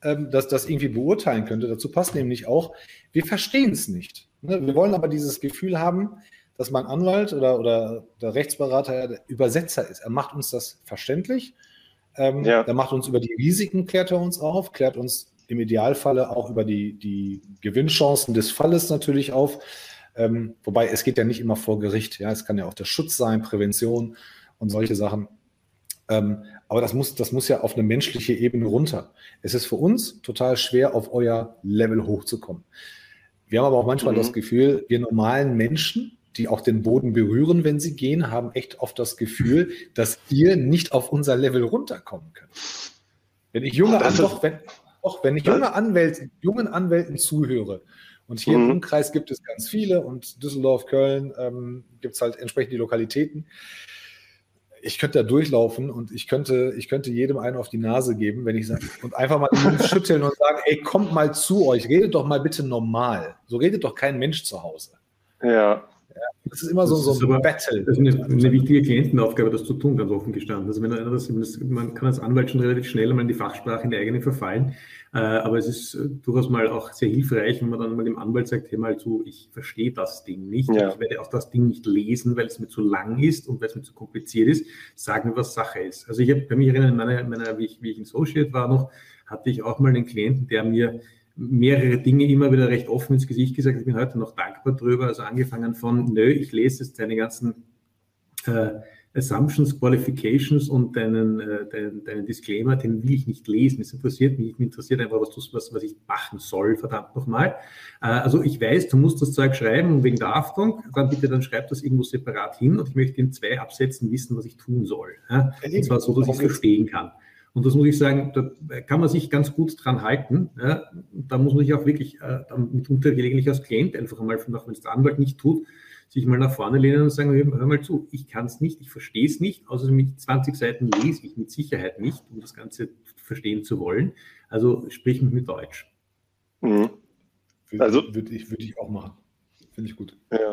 ähm, das, das irgendwie beurteilen könnte. Dazu passt nämlich auch, wir verstehen es nicht. Ne? Wir wollen aber dieses Gefühl haben, dass mein Anwalt oder, oder der Rechtsberater der Übersetzer ist. Er macht uns das verständlich. Ähm, ja. Er macht uns über die Risiken, klärt er uns auf, klärt uns im Idealfalle auch über die, die Gewinnchancen des Falles natürlich auf. Ähm, wobei es geht ja nicht immer vor Gericht. Ja, es kann ja auch der Schutz sein, Prävention und solche Sachen. Ähm, aber das muss, das muss ja auf eine menschliche Ebene runter. Es ist für uns total schwer, auf euer Level hochzukommen. Wir haben aber auch manchmal mhm. das Gefühl, wir normalen Menschen, die auch den Boden berühren, wenn sie gehen, haben echt oft das Gefühl, dass ihr nicht auf unser Level runterkommen könnt. Wenn ich junge, An doch, wenn, doch, wenn ich junge Anwälte, jungen Anwälten zuhöre, und hier mhm. im Umkreis gibt es ganz viele und Düsseldorf, Köln ähm, gibt es halt entsprechend die Lokalitäten. Ich könnte da durchlaufen und ich könnte, ich könnte jedem einen auf die Nase geben, wenn ich sage, und einfach mal (laughs) schütteln und sagen, ey, kommt mal zu euch, redet doch mal bitte normal. So redet doch kein Mensch zu Hause. Ja. Das ist immer so, so ein Battle. Das ist eine, eine, wichtige Klientenaufgabe, das zu tun, ganz offen gestanden. Also wenn einer das, man kann als Anwalt schon relativ schnell einmal in die Fachsprache, in die eigene verfallen. Äh, aber es ist äh, durchaus mal auch sehr hilfreich, wenn man dann mal dem Anwalt sagt, hey mal zu, ich verstehe das Ding nicht. Ja. Ich werde auch das Ding nicht lesen, weil es mir zu lang ist und weil es mir zu kompliziert ist. Sag mir, was Sache ist. Also ich habe bei mir erinnern, in meiner, meiner wie, ich, wie ich in Associate war noch, hatte ich auch mal einen Klienten, der mir mehrere Dinge immer wieder recht offen ins Gesicht gesagt. Ich bin heute noch dankbar drüber. Also angefangen von, nö, ich lese jetzt deine ganzen äh, Assumptions, Qualifications und deinen, äh, deinen, deinen, Disclaimer, den will ich nicht lesen. Es interessiert mich, mich interessiert einfach, was, du, was, was ich machen soll, verdammt nochmal. Äh, also ich weiß, du musst das Zeug schreiben wegen der Haftung, dann bitte dann schreib das irgendwo separat hin und ich möchte in zwei Absätzen wissen, was ich tun soll. Ja? Und zwar so, dass ich es verstehen kann. Und das muss ich sagen, da kann man sich ganz gut dran halten. Ja. Da muss man sich auch wirklich äh, mitunter gelegentlich als Klient einfach einmal, auch wenn es der Anwalt nicht tut, sich mal nach vorne lehnen und sagen, hör mal zu, ich kann es nicht, ich verstehe es nicht, außer mit 20 Seiten lese ich mit Sicherheit nicht, um das Ganze verstehen zu wollen. Also sprich mich mit Deutsch. Mhm. Also würde ich, würd ich auch machen. Finde ich gut. Ja.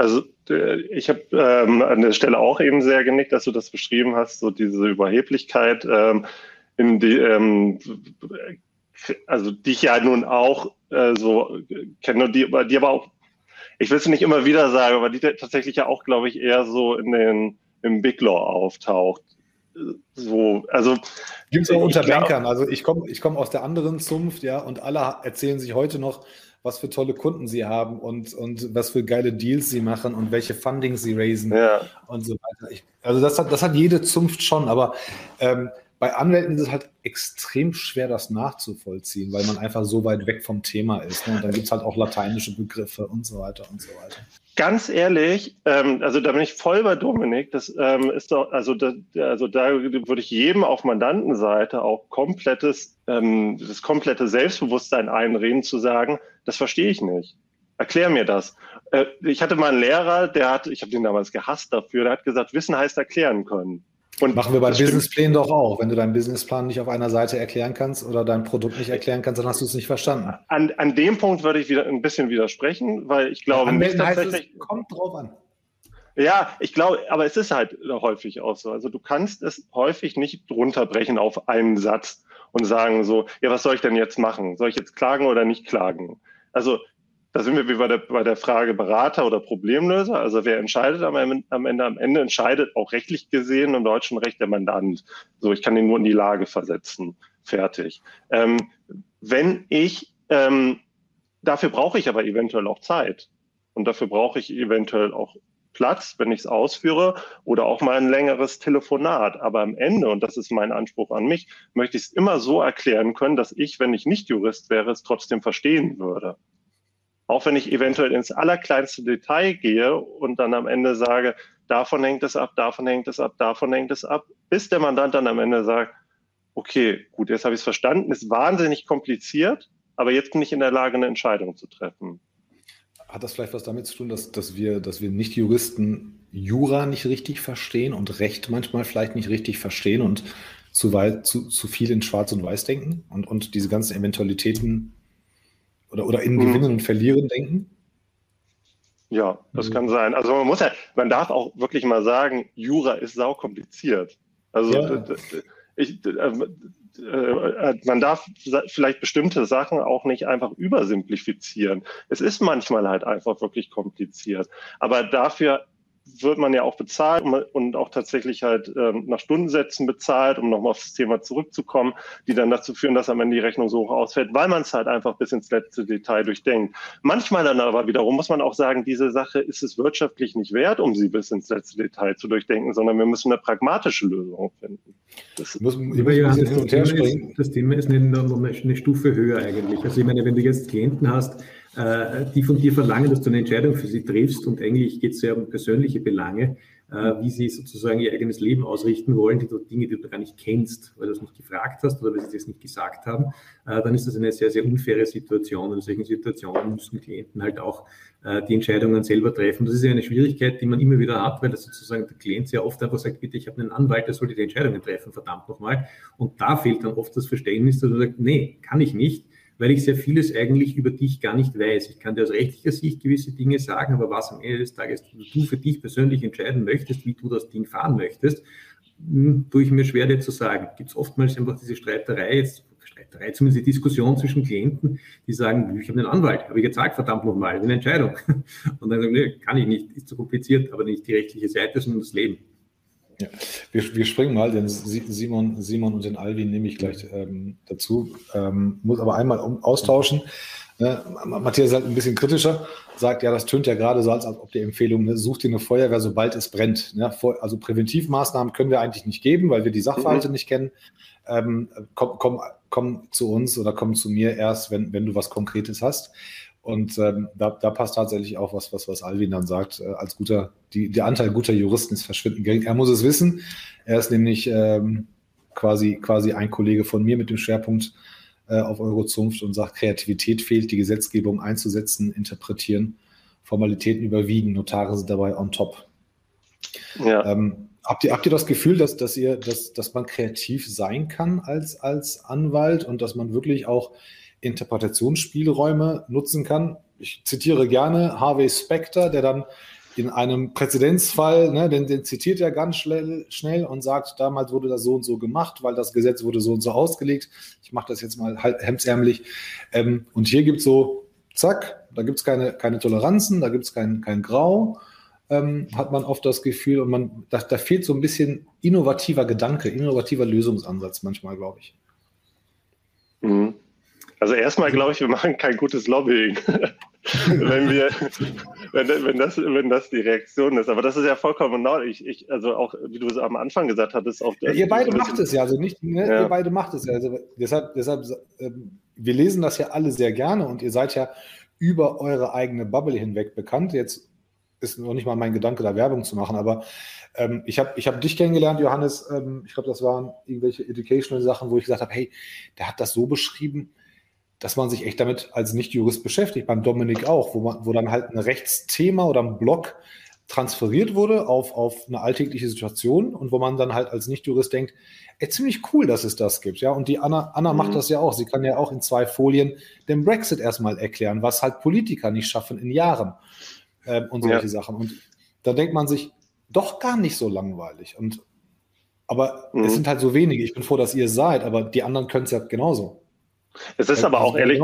Also ich habe ähm, an der Stelle auch eben sehr genickt, dass du das beschrieben hast, so diese Überheblichkeit, ähm, in die, ähm, also die ich ja nun auch äh, so kenne, die, die aber auch, ich will es nicht immer wieder sagen, aber die tatsächlich ja auch, glaube ich, eher so in den im Big Law auftaucht. So, also gibt es auch unter Bankern. Also ich komme ich komm aus der anderen Zunft, ja, und alle erzählen sich heute noch, was für tolle Kunden sie haben und, und was für geile Deals sie machen und welche Fundings sie raisen ja. und so weiter. Ich, also das hat, das hat jede Zunft schon, aber ähm, bei Anwälten ist es halt extrem schwer, das nachzuvollziehen, weil man einfach so weit weg vom Thema ist. Ne? Und dann gibt es halt auch lateinische Begriffe und so weiter und so weiter. Ganz ehrlich, ähm, also da bin ich voll bei Dominik. Das ähm, ist doch, also da, also da würde ich jedem auf Mandantenseite auch komplettes, ähm, das komplette Selbstbewusstsein einreden, zu sagen, das verstehe ich nicht. Erklär mir das. Äh, ich hatte mal einen Lehrer, der hat, ich habe den damals gehasst dafür, der hat gesagt, Wissen heißt erklären können. Und Machen wir bei Businessplänen doch auch. Wenn du deinen Businessplan nicht auf einer Seite erklären kannst oder dein Produkt nicht erklären kannst, dann hast du es nicht verstanden. An, an dem Punkt würde ich wieder ein bisschen widersprechen, weil ich glaube nicht tatsächlich. Es, kommt drauf an. Ja, ich glaube, aber es ist halt häufig auch so. Also du kannst es häufig nicht runterbrechen auf einen Satz und sagen so, ja, was soll ich denn jetzt machen? Soll ich jetzt klagen oder nicht klagen? Also da sind wir wie bei der, bei der Frage Berater oder Problemlöser. Also wer entscheidet am, am Ende? Am Ende entscheidet auch rechtlich gesehen im deutschen Recht der Mandant. So, ich kann ihn nur in die Lage versetzen. Fertig. Ähm, wenn ich, ähm, dafür brauche ich aber eventuell auch Zeit. Und dafür brauche ich eventuell auch Platz, wenn ich es ausführe, oder auch mal ein längeres Telefonat. Aber am Ende, und das ist mein Anspruch an mich, möchte ich es immer so erklären können, dass ich, wenn ich nicht Jurist wäre, es trotzdem verstehen würde. Auch wenn ich eventuell ins allerkleinste Detail gehe und dann am Ende sage, davon hängt es ab, davon hängt es ab, davon hängt es ab, bis der Mandant dann am Ende sagt, okay, gut, jetzt habe ich es verstanden, ist wahnsinnig kompliziert, aber jetzt bin ich in der Lage, eine Entscheidung zu treffen. Hat das vielleicht was damit zu tun, dass, dass wir, dass wir Nicht-Juristen Jura nicht richtig verstehen und Recht manchmal vielleicht nicht richtig verstehen und zu, weit, zu, zu viel in Schwarz und Weiß denken und, und diese ganzen Eventualitäten oder, oder in mhm. Gewinnen und Verlieren denken? Ja, das mhm. kann sein. Also man muss ja, man darf auch wirklich mal sagen, Jura ist saukompliziert. Also ja. ich, äh, äh, man darf vielleicht bestimmte Sachen auch nicht einfach übersimplifizieren. Es ist manchmal halt einfach wirklich kompliziert. Aber dafür wird man ja auch bezahlt und auch tatsächlich halt ähm, nach Stundensätzen bezahlt, um nochmal aufs Thema zurückzukommen, die dann dazu führen, dass am Ende die Rechnung so hoch ausfällt, weil man es halt einfach bis ins letzte Detail durchdenkt. Manchmal dann aber wiederum muss man auch sagen, diese Sache ist es wirtschaftlich nicht wert, um sie bis ins letzte Detail zu durchdenken, sondern wir müssen eine pragmatische Lösung finden. Das, muss, Lieber Johannes, das, Thema ist, das Thema ist noch eine Stufe höher eigentlich. Also ich meine, wenn du jetzt Klienten hast, die von dir verlangen, dass du eine Entscheidung für sie triffst und eigentlich geht es ja um persönliche Belange, äh, wie sie sozusagen ihr eigenes Leben ausrichten wollen, die Dinge, die du gar nicht kennst, weil du es nicht gefragt hast oder weil sie das nicht gesagt haben, äh, dann ist das eine sehr, sehr unfaire Situation. In solchen Situationen müssen Klienten halt auch die Entscheidungen selber treffen. Das ist ja eine Schwierigkeit, die man immer wieder hat, weil das sozusagen der Klient sehr oft einfach sagt, bitte, ich habe einen Anwalt, der soll die Entscheidungen treffen, verdammt nochmal. Und da fehlt dann oft das Verständnis, dass man sagt, nee, kann ich nicht weil ich sehr vieles eigentlich über dich gar nicht weiß. Ich kann dir aus rechtlicher Sicht gewisse Dinge sagen, aber was am Ende des Tages du für dich persönlich entscheiden möchtest, wie du das Ding fahren möchtest, hm, tue ich mir schwer dir zu sagen. Gibt es oftmals einfach diese Streiterei, jetzt Streiterei, zumindest die Diskussion zwischen Klienten, die sagen, ich habe einen Anwalt, habe ich gezahlt, verdammt nochmal, eine Entscheidung. (laughs) Und dann sagen, nee, kann ich nicht, ist zu kompliziert, aber nicht die rechtliche Seite, sondern das Leben. Ja. Wir, wir springen mal, denn Simon, Simon und den Alvin nehme ich gleich ähm, dazu. Ähm, muss aber einmal um, austauschen. Äh, Matthias ist halt ein bisschen kritischer, sagt, ja, das tönt ja gerade so, als ob die Empfehlung, ne, such dir eine Feuerwehr, sobald es brennt. Ne? Also Präventivmaßnahmen können wir eigentlich nicht geben, weil wir die Sachverhalte mhm. nicht kennen. Ähm, komm, komm, komm zu uns oder komm zu mir erst, wenn, wenn du was Konkretes hast. Und ähm, da, da passt tatsächlich auch was, was, was Alvin dann sagt. Äh, als guter, die, der Anteil guter Juristen ist verschwindend gering. Er muss es wissen. Er ist nämlich ähm, quasi, quasi ein Kollege von mir mit dem Schwerpunkt äh, auf Eurozunft und sagt, Kreativität fehlt, die Gesetzgebung einzusetzen, interpretieren, Formalitäten überwiegen, Notare sind dabei on top. Ja. Ähm, habt, ihr, habt ihr das Gefühl, dass, dass, ihr, dass, dass man kreativ sein kann als, als Anwalt und dass man wirklich auch Interpretationsspielräume nutzen kann. Ich zitiere gerne Harvey Specter, der dann in einem Präzedenzfall, ne, den, den zitiert er ganz schnell, schnell und sagt, damals wurde das so und so gemacht, weil das Gesetz wurde so und so ausgelegt. Ich mache das jetzt mal halt hemdsärmlich. Ähm, und hier gibt es so, zack, da gibt es keine, keine Toleranzen, da gibt es kein, kein Grau. ähm, hat man oft das Gefühl, und man, da, da fehlt so ein bisschen innovativer Gedanke, innovativer Lösungsansatz manchmal, glaube ich. Mhm. Also erstmal glaube ich, wir machen kein gutes Lobbying, (laughs) wenn wir, wenn, wenn, das, wenn das die Reaktion ist. Aber das ist ja vollkommen neu. Ich, ich, also auch, wie du es am Anfang gesagt hattest, auch. Ja, ihr beide macht es ja, also nicht, ne, ja. ihr beide macht es ja. Also deshalb, deshalb, ähm, wir lesen das ja alle sehr gerne und ihr seid ja über eure eigene Bubble hinweg bekannt. Jetzt ist noch nicht mal mein Gedanke, da Werbung zu machen, aber ähm, ich habe ich hab dich kennengelernt, Johannes. Ähm, ich glaube, das waren irgendwelche educational Sachen, wo ich gesagt habe, hey, der hat das so beschrieben, dass man sich echt damit als Nicht-Jurist beschäftigt. Beim Dominik auch, wo, man, wo dann halt ein Rechtsthema oder ein Block transferiert wurde auf, auf eine alltägliche Situation und wo man dann halt als Nicht-Jurist denkt, ey, ziemlich cool, dass es das gibt. Ja, und die Anna, Anna mhm. macht das ja auch. Sie kann ja auch in zwei Folien den Brexit erstmal erklären, was halt Politiker nicht schaffen in Jahren äh, und solche ja. Sachen. Und da denkt man sich, doch gar nicht so langweilig. Und aber mhm. es sind halt so wenige. Ich bin froh, dass ihr es seid, aber die anderen können es ja genauso. Es ist aber auch ehrlich.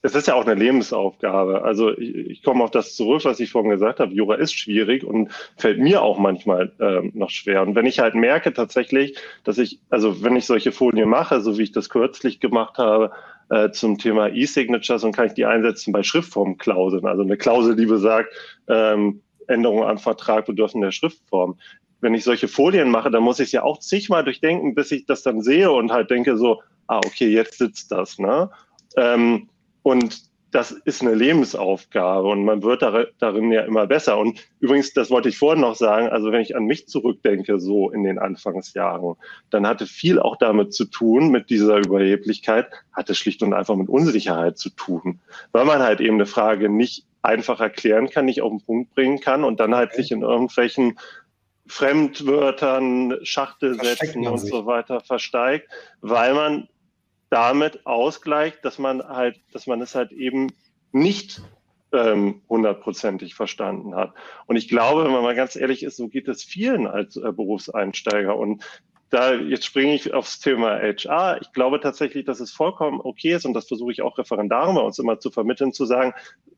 Es ist ja auch eine Lebensaufgabe. Also ich, ich, komme auf das zurück, was ich vorhin gesagt habe. Jura ist schwierig und fällt mir auch manchmal ähm, noch schwer. Und wenn ich halt merke tatsächlich, dass ich, also wenn ich solche Folien mache, so wie ich das kürzlich gemacht habe, äh, zum Thema E-Signatures und kann ich die einsetzen bei Schriftformklauseln. Also eine Klausel, die besagt, ähm, Änderungen an Vertrag bedürfen der Schriftform. Wenn ich solche Folien mache, dann muss ich es ja auch zigmal durchdenken, bis ich das dann sehe und halt denke so, ah, okay, jetzt sitzt das. Ne? Ähm, und das ist eine Lebensaufgabe und man wird darin ja immer besser. Und übrigens, das wollte ich vorhin noch sagen, also wenn ich an mich zurückdenke, so in den Anfangsjahren, dann hatte viel auch damit zu tun, mit dieser Überheblichkeit, hatte schlicht und einfach mit Unsicherheit zu tun, weil man halt eben eine Frage nicht einfach erklären kann, nicht auf den Punkt bringen kann und dann halt sich in irgendwelchen Fremdwörtern, Schachtelsätzen und so weiter versteigt, weil man damit ausgleicht, dass man halt, dass man es halt eben nicht ähm, hundertprozentig verstanden hat. Und ich glaube, wenn man mal ganz ehrlich ist, so geht es vielen als äh, Berufseinsteiger. Und da jetzt springe ich aufs Thema HR. Ich glaube tatsächlich, dass es vollkommen okay ist und das versuche ich auch Referendaren bei uns immer zu vermitteln, zu sagen,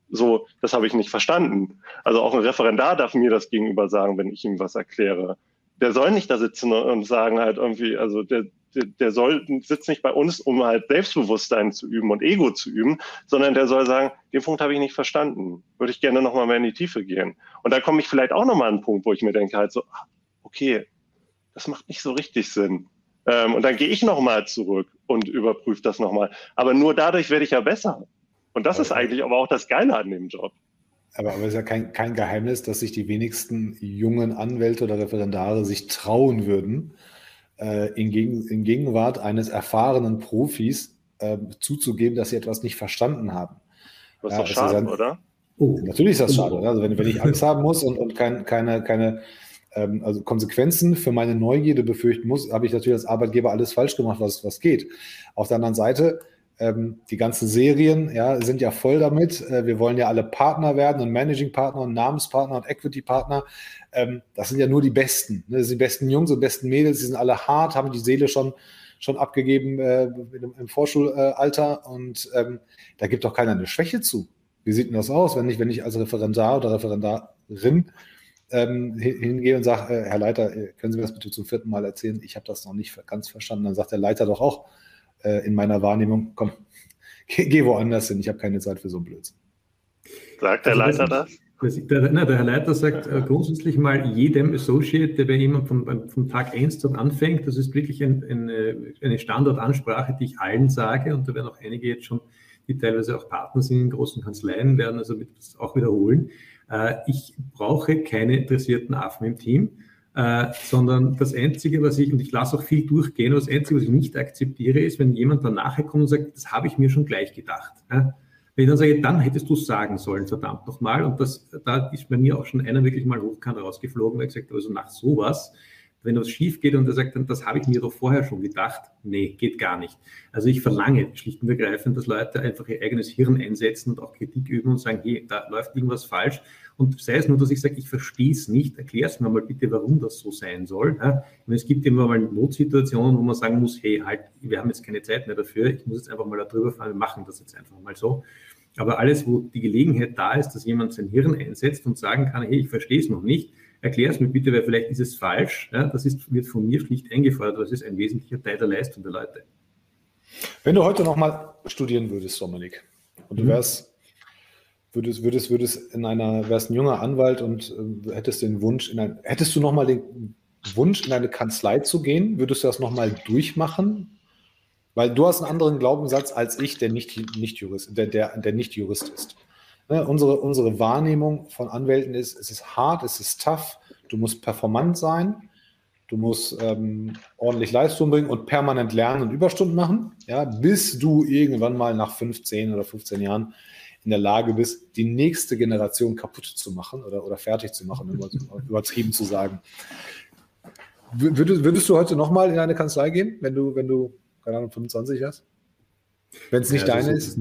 so, das habe ich nicht verstanden. Also auch ein Referendar darf mir das gegenüber sagen, wenn ich ihm was erkläre. Der soll nicht da sitzen und sagen halt irgendwie, also der, der, soll sitzt nicht bei uns, um halt Selbstbewusstsein zu üben und Ego zu üben, sondern der soll sagen, den Punkt habe ich nicht verstanden. Würde ich gerne nochmal mehr in die Tiefe gehen. Und da komme ich vielleicht auch nochmal an einen Punkt, wo ich mir denke halt so, ah, okay, das macht nicht so richtig Sinn. Ähm, und dann gehe ich nochmal zurück und überprüfe das nochmal. Aber nur dadurch werde ich ja besser. Und das ist eigentlich aber auch das Geile an dem Job. Aber, aber es ist ja kein, kein Geheimnis, dass sich die wenigsten jungen Anwälte oder Referendare sich trauen würden, äh, in, Gegen, in, Gegenwart eines erfahrenen Profis äh, zuzugeben, dass sie etwas nicht verstanden haben. Das ist ja, doch schade, oder? Oh. Natürlich ist das schade. Also wenn, wenn ich (laughs) Angst haben muss und, und kein, keine, keine ähm, also Konsequenzen für meine Neugierde befürchten muss, habe ich natürlich als Arbeitgeber alles falsch gemacht, was, was geht. Auf der anderen Seite ähm, die ganzen Serien ja, sind ja voll damit. Äh, wir wollen ja alle Partner werden und Managing-Partner und Namenspartner und Equity-Partner. Ähm, das sind ja nur die Besten. Ne? Das sind die besten Jungs und besten Mädels, die sind alle hart, haben die Seele schon, schon abgegeben äh, im, im Vorschulalter und ähm, da gibt doch keiner eine Schwäche zu. Wie sieht denn das aus, wenn ich, wenn ich als Referendar oder Referendarin ähm, hingehe und sage, äh, Herr Leiter, äh, können Sie mir das bitte zum vierten Mal erzählen? Ich habe das noch nicht ganz verstanden. Dann sagt der Leiter doch auch, äh, in meiner Wahrnehmung, komm, (laughs) geh, geh woanders hin, ich habe keine Zeit für so einen Blödsinn. Sagt der also, Leiter das? Der, nein, der Herr Leiter sagt äh, grundsätzlich mal jedem Associate, der bei jemandem vom, vom Tag 1 dort anfängt, das ist wirklich ein, eine, eine Standardansprache, die ich allen sage und da werden auch einige jetzt schon, die teilweise auch Partner sind in großen Kanzleien, werden also das auch wiederholen. Äh, ich brauche keine interessierten Affen im Team äh, sondern das Einzige, was ich, und ich lasse auch viel durchgehen, das Einzige, was ich nicht akzeptiere, ist, wenn jemand danach kommt und sagt, das habe ich mir schon gleich gedacht. Ja? Wenn ich dann sage, dann hättest du es sagen sollen, verdammt nochmal. Und das, da ist bei mir auch schon einer wirklich mal hochkant rausgeflogen, weil ich gesagt also nach sowas wenn was schief geht und er sagt dann, das habe ich mir doch vorher schon gedacht, nee, geht gar nicht. Also ich verlange schlicht und ergreifend, dass Leute einfach ihr eigenes Hirn einsetzen und auch Kritik üben und sagen, hey, da läuft irgendwas falsch. Und sei es nur, dass ich sage, ich verstehe es nicht, erklär es mir mal bitte, warum das so sein soll. Ja? Es gibt immer mal Notsituationen, wo man sagen muss, hey, halt, wir haben jetzt keine Zeit mehr dafür, ich muss jetzt einfach mal darüber fahren, wir machen das jetzt einfach mal so. Aber alles, wo die Gelegenheit da ist, dass jemand sein Hirn einsetzt und sagen kann, hey, ich verstehe es noch nicht, erklär es mir bitte, weil vielleicht ist es falsch. Ja, das ist, wird von mir schlicht eingefordert, das ist ein wesentlicher Teil der Leistung der Leute. Wenn du heute nochmal studieren würdest, Dominik, und du mhm. wärst, würdest, würdest, würdest in einer, wärst ein junger Anwalt und äh, hättest den Wunsch, in ein, hättest du nochmal den Wunsch, in eine Kanzlei zu gehen, würdest du das nochmal durchmachen? Weil du hast einen anderen Glaubenssatz als ich, der nicht, nicht, Jurist, der, der, der nicht Jurist ist. Ne, unsere, unsere Wahrnehmung von Anwälten ist, es ist hart, es ist tough, du musst performant sein, du musst ähm, ordentlich Leistung bringen und permanent lernen und Überstunden machen, ja, bis du irgendwann mal nach 15 oder 15 Jahren in der Lage bist, die nächste Generation kaputt zu machen oder, oder fertig zu machen, übertrieben zu sagen. Würdest, würdest du heute nochmal in eine Kanzlei gehen, wenn du, wenn du, keine Ahnung, 25 hast? Wenn es nicht ja, deine ist?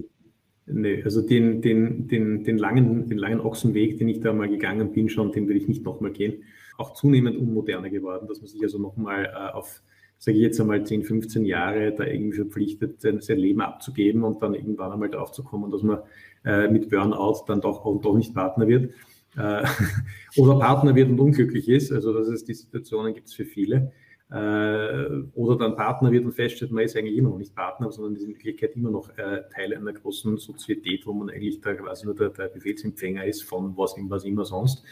Nee, also den, den, den, den, langen, den langen Ochsenweg, den ich da mal gegangen bin, schon, den würde ich nicht nochmal gehen. Auch zunehmend unmoderner geworden, dass man sich also nochmal äh, auf, sage ich jetzt einmal, 10, 15 Jahre da irgendwie verpflichtet, sein, sein Leben abzugeben und dann irgendwann einmal drauf zu kommen, dass man äh, mit Burnout dann doch, auch doch nicht Partner wird äh, (laughs) oder Partner wird und unglücklich ist. Also das ist die Situationen gibt es für viele. Äh, oder dann Partner wird und feststellt, man ist eigentlich immer noch nicht Partner, sondern ist in Wirklichkeit immer noch äh, Teil einer großen Sozietät, wo man eigentlich da quasi nur der, der Befehlsempfänger ist von was, was immer sonst.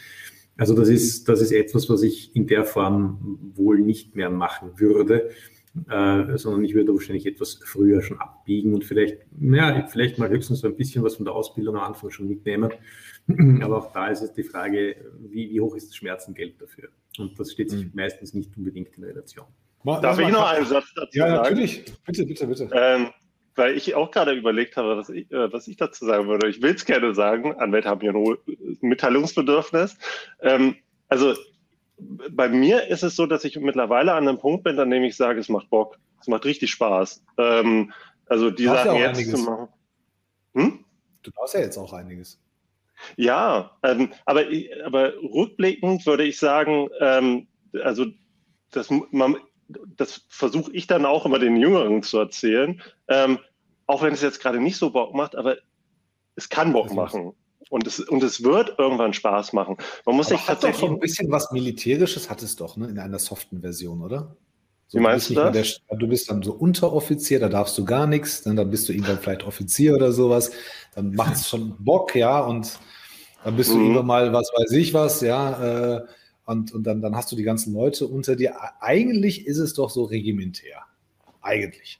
Also das ist, das ist etwas, was ich in der Form wohl nicht mehr machen würde, äh, sondern ich würde wahrscheinlich etwas früher schon abbiegen und vielleicht, ja, vielleicht mal höchstens so ein bisschen was von der Ausbildung am Anfang schon mitnehmen. Aber auch da ist es die Frage, wie, wie hoch ist das Schmerzengeld dafür? Und das steht sich mhm. meistens nicht unbedingt in Relation. Darf ich noch einen Satz dazu ja, sagen? Ja, natürlich. Bitte, bitte, bitte. Ähm, weil ich auch gerade überlegt habe, was ich, äh, was ich dazu sagen würde. Ich will es gerne sagen. Anwälte haben ja nur Mitteilungsbedürfnis. Ähm, also bei mir ist es so, dass ich mittlerweile an einem Punkt bin, an dem ich sage, es macht Bock. Es macht richtig Spaß. Ähm, also die Sachen ja jetzt einiges. zu machen. Hm? Du brauchst ja jetzt auch einiges. Ja, ähm, aber, aber rückblickend würde ich sagen, ähm, also das, das versuche ich dann auch immer den Jüngeren zu erzählen, ähm, auch wenn es jetzt gerade nicht so Bock macht, aber es kann Bock machen. Und es, und es wird irgendwann Spaß machen. Man muss aber sich tatsächlich. Doch ein bisschen was Militärisches hat es doch, ne, in einer soften Version, oder? So, Wie meinst du das? Der, du bist dann so Unteroffizier, da darfst du gar nichts, dann, dann bist du irgendwann vielleicht Offizier oder sowas. Dann macht es schon Bock, ja, und dann bist mhm. du immer mal, was weiß ich was, ja, äh, und, und dann, dann hast du die ganzen Leute unter dir. Eigentlich ist es doch so regimentär. Eigentlich.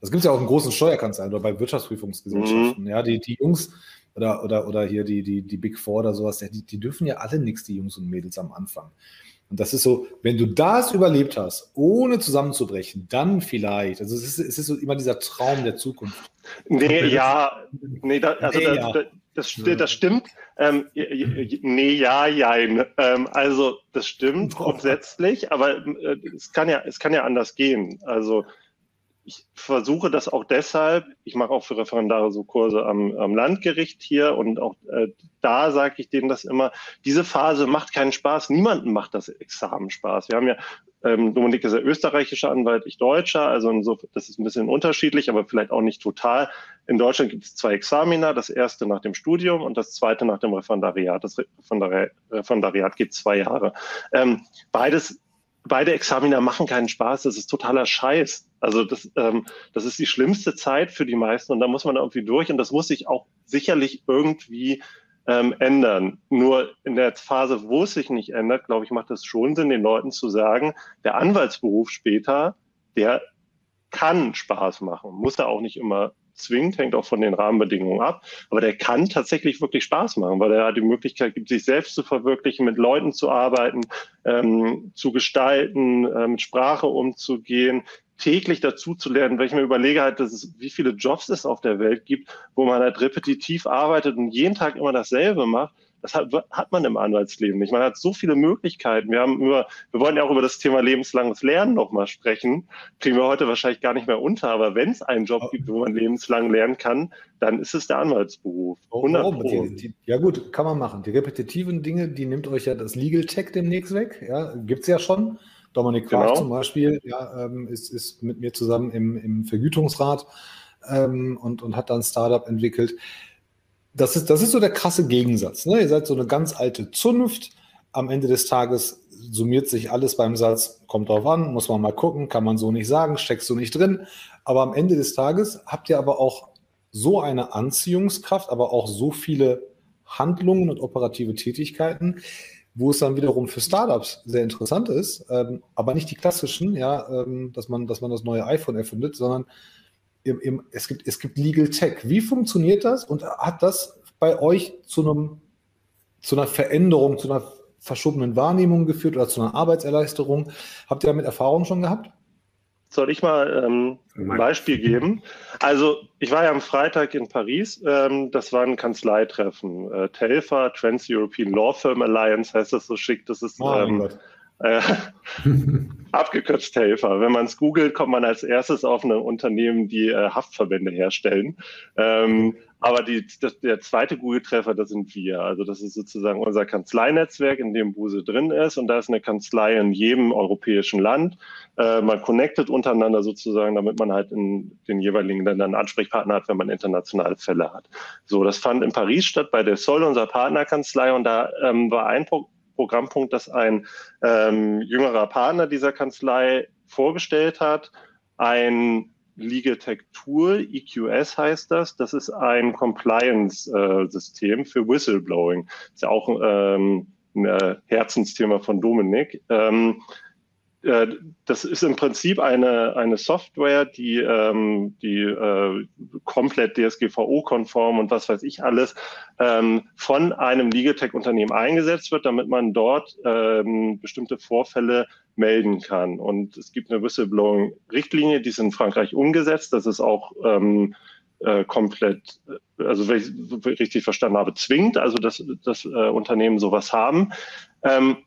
Das gibt es ja auch in großen Steuerkanzleien oder bei Wirtschaftsprüfungsgesellschaften. Mhm. Ja, die, die Jungs oder, oder, oder hier die, die, die Big Four oder sowas, die, die dürfen ja alle nichts, die Jungs und Mädels am Anfang. Und das ist so, wenn du das überlebt hast, ohne zusammenzubrechen, dann vielleicht. Also es ist, es ist so immer dieser Traum der Zukunft. Nee, ja, nee, da, also nee, da, ja. Da, das, das stimmt. Ähm, nee, ja, jein. Ähm, also das stimmt grundsätzlich, aber äh, es kann ja, es kann ja anders gehen. Also ich versuche das auch deshalb, ich mache auch für Referendare so Kurse am, am Landgericht hier und auch äh, da sage ich denen das immer, diese Phase macht keinen Spaß, niemanden macht das Examen Spaß. Wir haben ja, ähm, Dominik ist ja österreichischer Anwalt, ich Deutscher, also insofern, das ist ein bisschen unterschiedlich, aber vielleicht auch nicht total. In Deutschland gibt es zwei Examina, das erste nach dem Studium und das zweite nach dem Referendariat. Das Referendariat geht zwei Jahre. Ähm, beides beide Examiner machen keinen Spaß, das ist totaler Scheiß. Also das, ähm, das ist die schlimmste Zeit für die meisten und da muss man irgendwie durch und das muss sich auch sicherlich irgendwie ähm, ändern. Nur in der Phase, wo es sich nicht ändert, glaube ich, macht es schon Sinn, den Leuten zu sagen, der Anwaltsberuf später, der kann Spaß machen, muss er auch nicht immer zwingt, hängt auch von den Rahmenbedingungen ab. Aber der kann tatsächlich wirklich Spaß machen, weil er die Möglichkeit gibt, sich selbst zu verwirklichen, mit Leuten zu arbeiten, ähm, zu gestalten, äh, mit Sprache umzugehen, täglich dazu zu lernen, weil ich mir überlege halt, dass es, wie viele Jobs es auf der Welt gibt, wo man halt repetitiv arbeitet und jeden Tag immer dasselbe macht. Das hat, hat man im Anwaltsleben nicht. Man hat so viele Möglichkeiten. Wir haben über, wir wollen ja auch über das Thema lebenslanges Lernen nochmal sprechen. Kriegen wir heute wahrscheinlich gar nicht mehr unter. Aber wenn es einen Job gibt, wo man lebenslang lernen kann, dann ist es der Anwaltsberuf. 100 oh, Die, die, ja gut, kann man machen. Die repetitiven Dinge, die nimmt euch ja das Legal Tech demnächst weg. Ja, gibt es ja schon. Dominik Graf genau. zum Beispiel ja, ähm, ist, ist mit mir zusammen im, im Vergütungsrat ähm, und, und hat dann ein Startup entwickelt das ist, das ist so der krasse Gegensatz. Ne? Ihr seid so eine ganz alte Zunft. Am Ende des Tages summiert sich alles beim Satz, kommt drauf an, muss man mal gucken, kann man so nicht sagen, steckst du nicht drin. Aber am Ende des Tages habt ihr aber auch so eine Anziehungskraft, aber auch so viele Handlungen und operative Tätigkeiten, wo es dann wiederum für Startups sehr interessant ist, ähm, aber nicht die klassischen, ja, ähm, dass, man, dass man das neue iPhone erfindet, sondern im, im, es, gibt, es gibt Legal Tech. Wie funktioniert das und hat das bei euch zu, einem, zu einer Veränderung, zu einer verschobenen Wahrnehmung geführt oder zu einer Arbeitserleichterung? Habt ihr damit Erfahrungen schon gehabt? Soll ich mal ähm, ein Beispiel geben? Also ich war ja am Freitag in Paris. Ähm, das war ein Kanzleitreffen. Äh, TELFA, Trans-European Law Firm Alliance, heißt das so schick. Das ist oh, ähm, äh, (laughs) abgekürzt Helfer. Wenn man es googelt, kommt man als erstes auf ein Unternehmen, die äh, Haftverbände herstellen. Ähm, aber die, das, der zweite Google-Treffer, das sind wir. Also das ist sozusagen unser Kanzleinetzwerk, in dem Buse drin ist. Und da ist eine Kanzlei in jedem europäischen Land. Äh, man connectet untereinander sozusagen, damit man halt in den jeweiligen Ländern Ansprechpartner hat, wenn man internationale Fälle hat. So, das fand in Paris statt bei der Sol, unserer Partnerkanzlei. Und da ähm, war ein Programmpunkt, das ein ähm, jüngerer Partner dieser Kanzlei vorgestellt hat. Ein Legal Tech Tool, EQS heißt das. Das ist ein Compliance-System äh, für Whistleblowing. Ist ja auch ähm, ein äh, Herzensthema von Dominik. Ähm, äh, das ist im Prinzip eine, eine Software, die, ähm, die äh, komplett DSGVO-konform und was weiß ich alles ähm, von einem Legaltech-Unternehmen eingesetzt wird, damit man dort ähm, bestimmte Vorfälle melden kann. Und es gibt eine Whistleblowing-Richtlinie, die ist in Frankreich umgesetzt. Das ist auch ähm, äh, komplett, also wenn ich richtig verstanden habe, zwingt, also dass das äh, Unternehmen sowas haben. Ähm,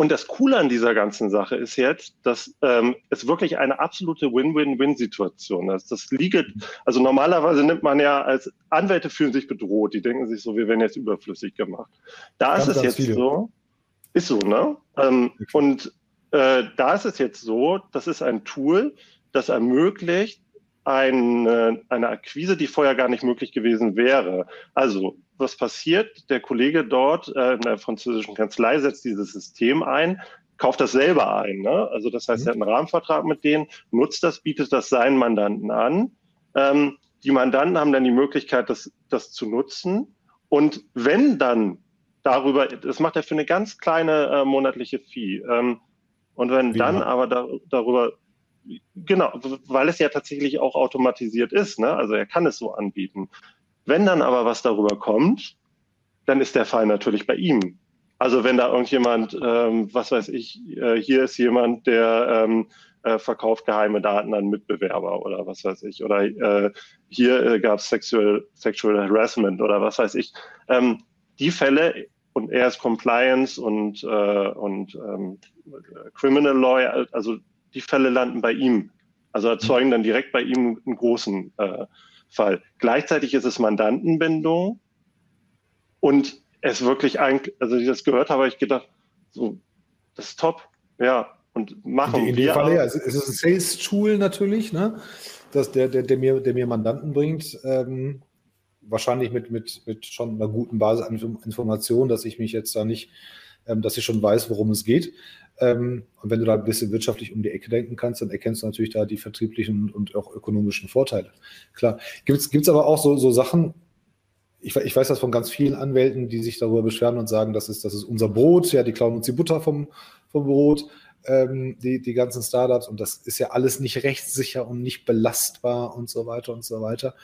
und das Coole an dieser ganzen Sache ist jetzt, dass ähm, es wirklich eine absolute Win-Win-Win-Situation ist. Das liegt, also normalerweise nimmt man ja als Anwälte fühlen sich bedroht, die denken sich so, wir werden jetzt überflüssig gemacht. Da ist es jetzt viele. so, ist so, ne? Ähm, und äh, da ist es jetzt so, das ist ein Tool, das ermöglicht, eine, eine Akquise, die vorher gar nicht möglich gewesen wäre. Also was passiert? Der Kollege dort äh, in der französischen Kanzlei setzt dieses System ein, kauft das selber ein. Ne? Also das heißt, mhm. er hat einen Rahmenvertrag mit denen, nutzt das, bietet das seinen Mandanten an. Ähm, die Mandanten haben dann die Möglichkeit, das, das zu nutzen. Und wenn dann darüber, das macht er für eine ganz kleine äh, monatliche Fee. Ähm, und wenn Wie dann man? aber da, darüber, genau, weil es ja tatsächlich auch automatisiert ist, ne? also er kann es so anbieten. Wenn dann aber was darüber kommt, dann ist der Fall natürlich bei ihm. Also wenn da irgendjemand, ähm, was weiß ich, äh, hier ist jemand, der ähm, äh, verkauft geheime Daten an Mitbewerber oder was weiß ich, oder äh, hier äh, gab es Sexual, Sexual Harassment oder was weiß ich. Ähm, die Fälle, und er ist Compliance und, äh, und ähm, Criminal Law, also die Fälle landen bei ihm. Also erzeugen dann direkt bei ihm einen großen äh, Fall. Gleichzeitig ist es Mandantenbindung und es wirklich eigentlich, also ich das gehört habe, habe ich gedacht, so, das ist top, ja, und machen in, in wir. Fall, ja, es ist ein Sales-Tool natürlich, ne? dass der, der, der, mir, der mir Mandanten bringt, ähm, wahrscheinlich mit, mit, mit schon einer guten Basis an Informationen, dass ich mich jetzt da nicht, ähm, dass ich schon weiß, worum es geht. Ähm, und wenn du da ein bisschen wirtschaftlich um die Ecke denken kannst, dann erkennst du natürlich da die vertrieblichen und auch ökonomischen Vorteile. Klar. Gibt es aber auch so, so Sachen, ich, ich, weiß das von ganz vielen Anwälten, die sich darüber beschweren und sagen, das ist, das ist unser Brot, ja, die klauen uns die Butter vom, vom Brot, ähm, die, die ganzen Startups und das ist ja alles nicht rechtssicher und nicht belastbar und so weiter und so weiter.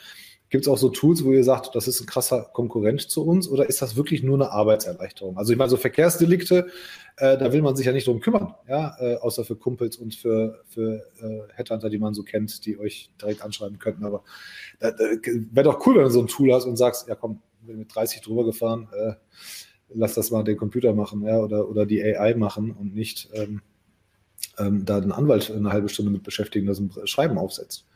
Gibt es auch so Tools, wo ihr sagt, das ist ein krasser Konkurrent zu uns oder ist das wirklich nur eine Arbeitserleichterung? Also ich meine, so Verkehrsdelikte, äh, da will man sich ja nicht drum kümmern, ja, äh, außer für Kumpels und für, für äh, Headhunter, die man so kennt, die euch direkt anschreiben könnten. Aber äh, wäre doch cool, wenn du so ein Tool hast und sagst, ja komm, bin mit 30 drüber gefahren, äh, lass das mal den Computer machen, ja, oder, oder die AI machen und nicht ähm, ähm, da den Anwalt eine halbe Stunde mit beschäftigen, dass ein Schreiben aufsetzt.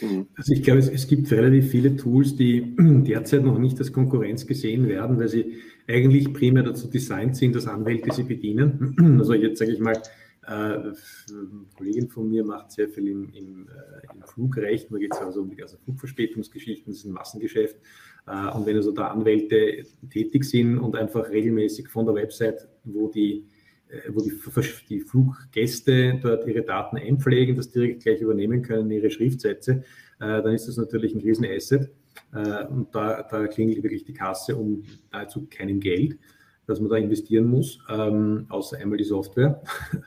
Mhm. Also ich glaube, es, es, gibt relativ viele Tools, die (clears throat) derzeit noch nicht als Konkurrenz gesehen werden, weil sie eigentlich primär dazu designt sind, dass Anwälte sie bedienen. (clears throat) Also jetzt sage ich mal, Äh, eine Kollegin von mir macht sehr viel im, im, äh, im Flugrecht. Da geht es also um die ganzen Flugverspätungsgeschichten, das ist ein Massengeschäft. Äh, und wenn also da Anwälte tätig sind und einfach regelmäßig von der Website, wo die wo die, die, Fluggäste dort ihre Daten einpflegen, das direkt gleich übernehmen können, ihre Schriftsätze, dann ist das natürlich ein Riesenasset. Und da, da klingelt wirklich die Kasse um nahezu keinem Geld, das man da investieren muss, ähm, außer einmal die Software. (laughs)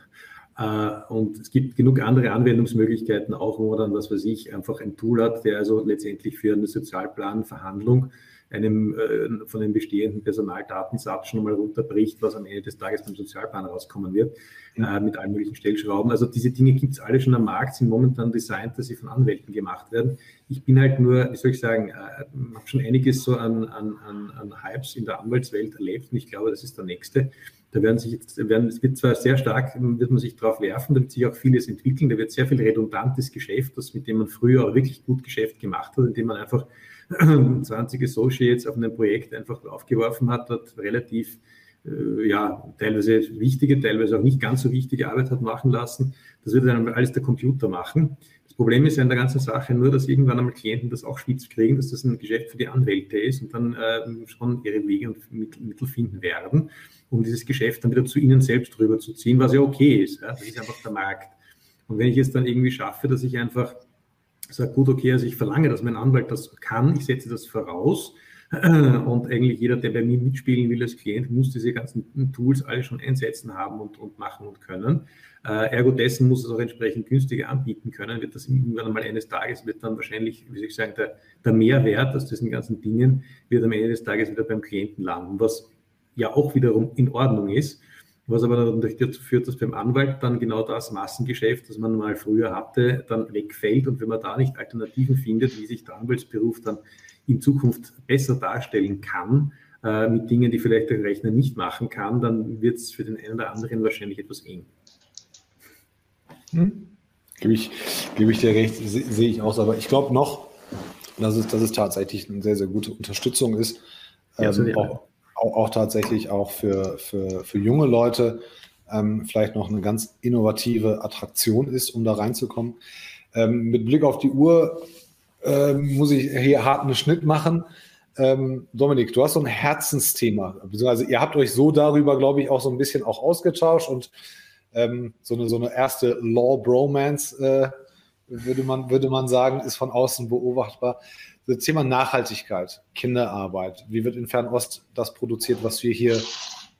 Äh, und es gibt genug andere Anwendungsmöglichkeiten, auch wo man dann, was weiß ich, einfach ein Tool hat, der also letztendlich für eine Sozialplanverhandlung einem äh, von den bestehenden Personaldatensatz schon mal runterbricht, was am Ende des Tages beim Sozialplan rauskommen wird, mhm. äh, mit allen möglichen Stellschrauben. Also diese Dinge gibt es alle schon am Markt, sind momentan designt, dass sie von Anwälten gemacht werden. Ich bin halt nur, wie soll ich sagen, äh, habe schon einiges so an, an, an, an Hypes in der Anwaltswelt erlebt und ich glaube, das ist der nächste. Da werden sich jetzt, werden, es wird zwar sehr stark, wird man sich darauf werfen, da wird sich auch vieles entwickeln, da wird sehr viel redundantes Geschäft, das mit dem man früher auch wirklich gut Geschäft gemacht hat, indem man einfach (clears throat) 20 Associates auf einem Projekt einfach aufgeworfen hat, dort relativ äh, ja, teilweise wichtige, teilweise auch nicht ganz so wichtige Arbeit hat machen lassen. Das wird dann alles der Computer machen. Das Problem ist ja in der ganzen Sache nur, dass irgendwann einmal Klienten das auch spitz kriegen, dass das ein Geschäft für die Anwälte ist und dann äh, schon ihre Wege und Mittel finden werden um dieses Geschäft dann wieder zu ihnen selbst rüberzuziehen, was ja okay ist. Ja? Das ist einfach der Markt. Und wenn ich es dann irgendwie schaffe, dass ich einfach sage, gut, okay, also ich verlange, dass mein Anwalt das kann, ich setze das voraus, (clears throat) und eigentlich jeder, der bei mir mitspielen will als Klient, muss diese ganzen Tools alle schon einsetzen haben und, und machen und können. Äh, ergo dessen muss es auch entsprechend günstiger anbieten können. Wird das irgendwann einmal eines Tages, wird dann wahrscheinlich, wie soll ich sagen, der, der Mehrwert aus diesen ganzen Dingen wird am Ende des Tages wieder beim Klienten landen. Was ja auch wiederum in Ordnung ist. Was aber natürlich dazu führt, dass beim Anwalt dann genau das Massengeschäft, das man mal früher hatte, dann wegfällt. Und wenn man da nicht Alternativen findet, wie sich der Anwaltsberuf dann in Zukunft besser darstellen kann, äh, mit Dingen, die vielleicht der Rechner nicht machen kann, dann wird es für den einen oder anderen wahrscheinlich etwas eng. Hm. Gebe ich, gebe ich dir recht, sehe ich auch. Aber ich glaube noch, dass es, dass es tatsächlich eine sehr, sehr gute Unterstützung ist. Ja, also ähm, auch, auch, auch tatsächlich auch für, für, für junge Leute ähm, vielleicht noch eine ganz innovative Attraktion ist, um da reinzukommen. Ähm, mit Blick auf die Uhr ähm, muss ich hier hart einen Schnitt machen. Ähm, Dominik, du hast so ein Herzensthema. Also ihr habt euch so darüber, glaube ich, auch so ein bisschen auch ausgetauscht und ähm, so, eine, so eine erste Law-Bromance, äh, würde, man, würde man sagen, ist von außen beobachtbar. Das Thema Nachhaltigkeit, Kinderarbeit, wie wird in Fernost das produziert, was wir hier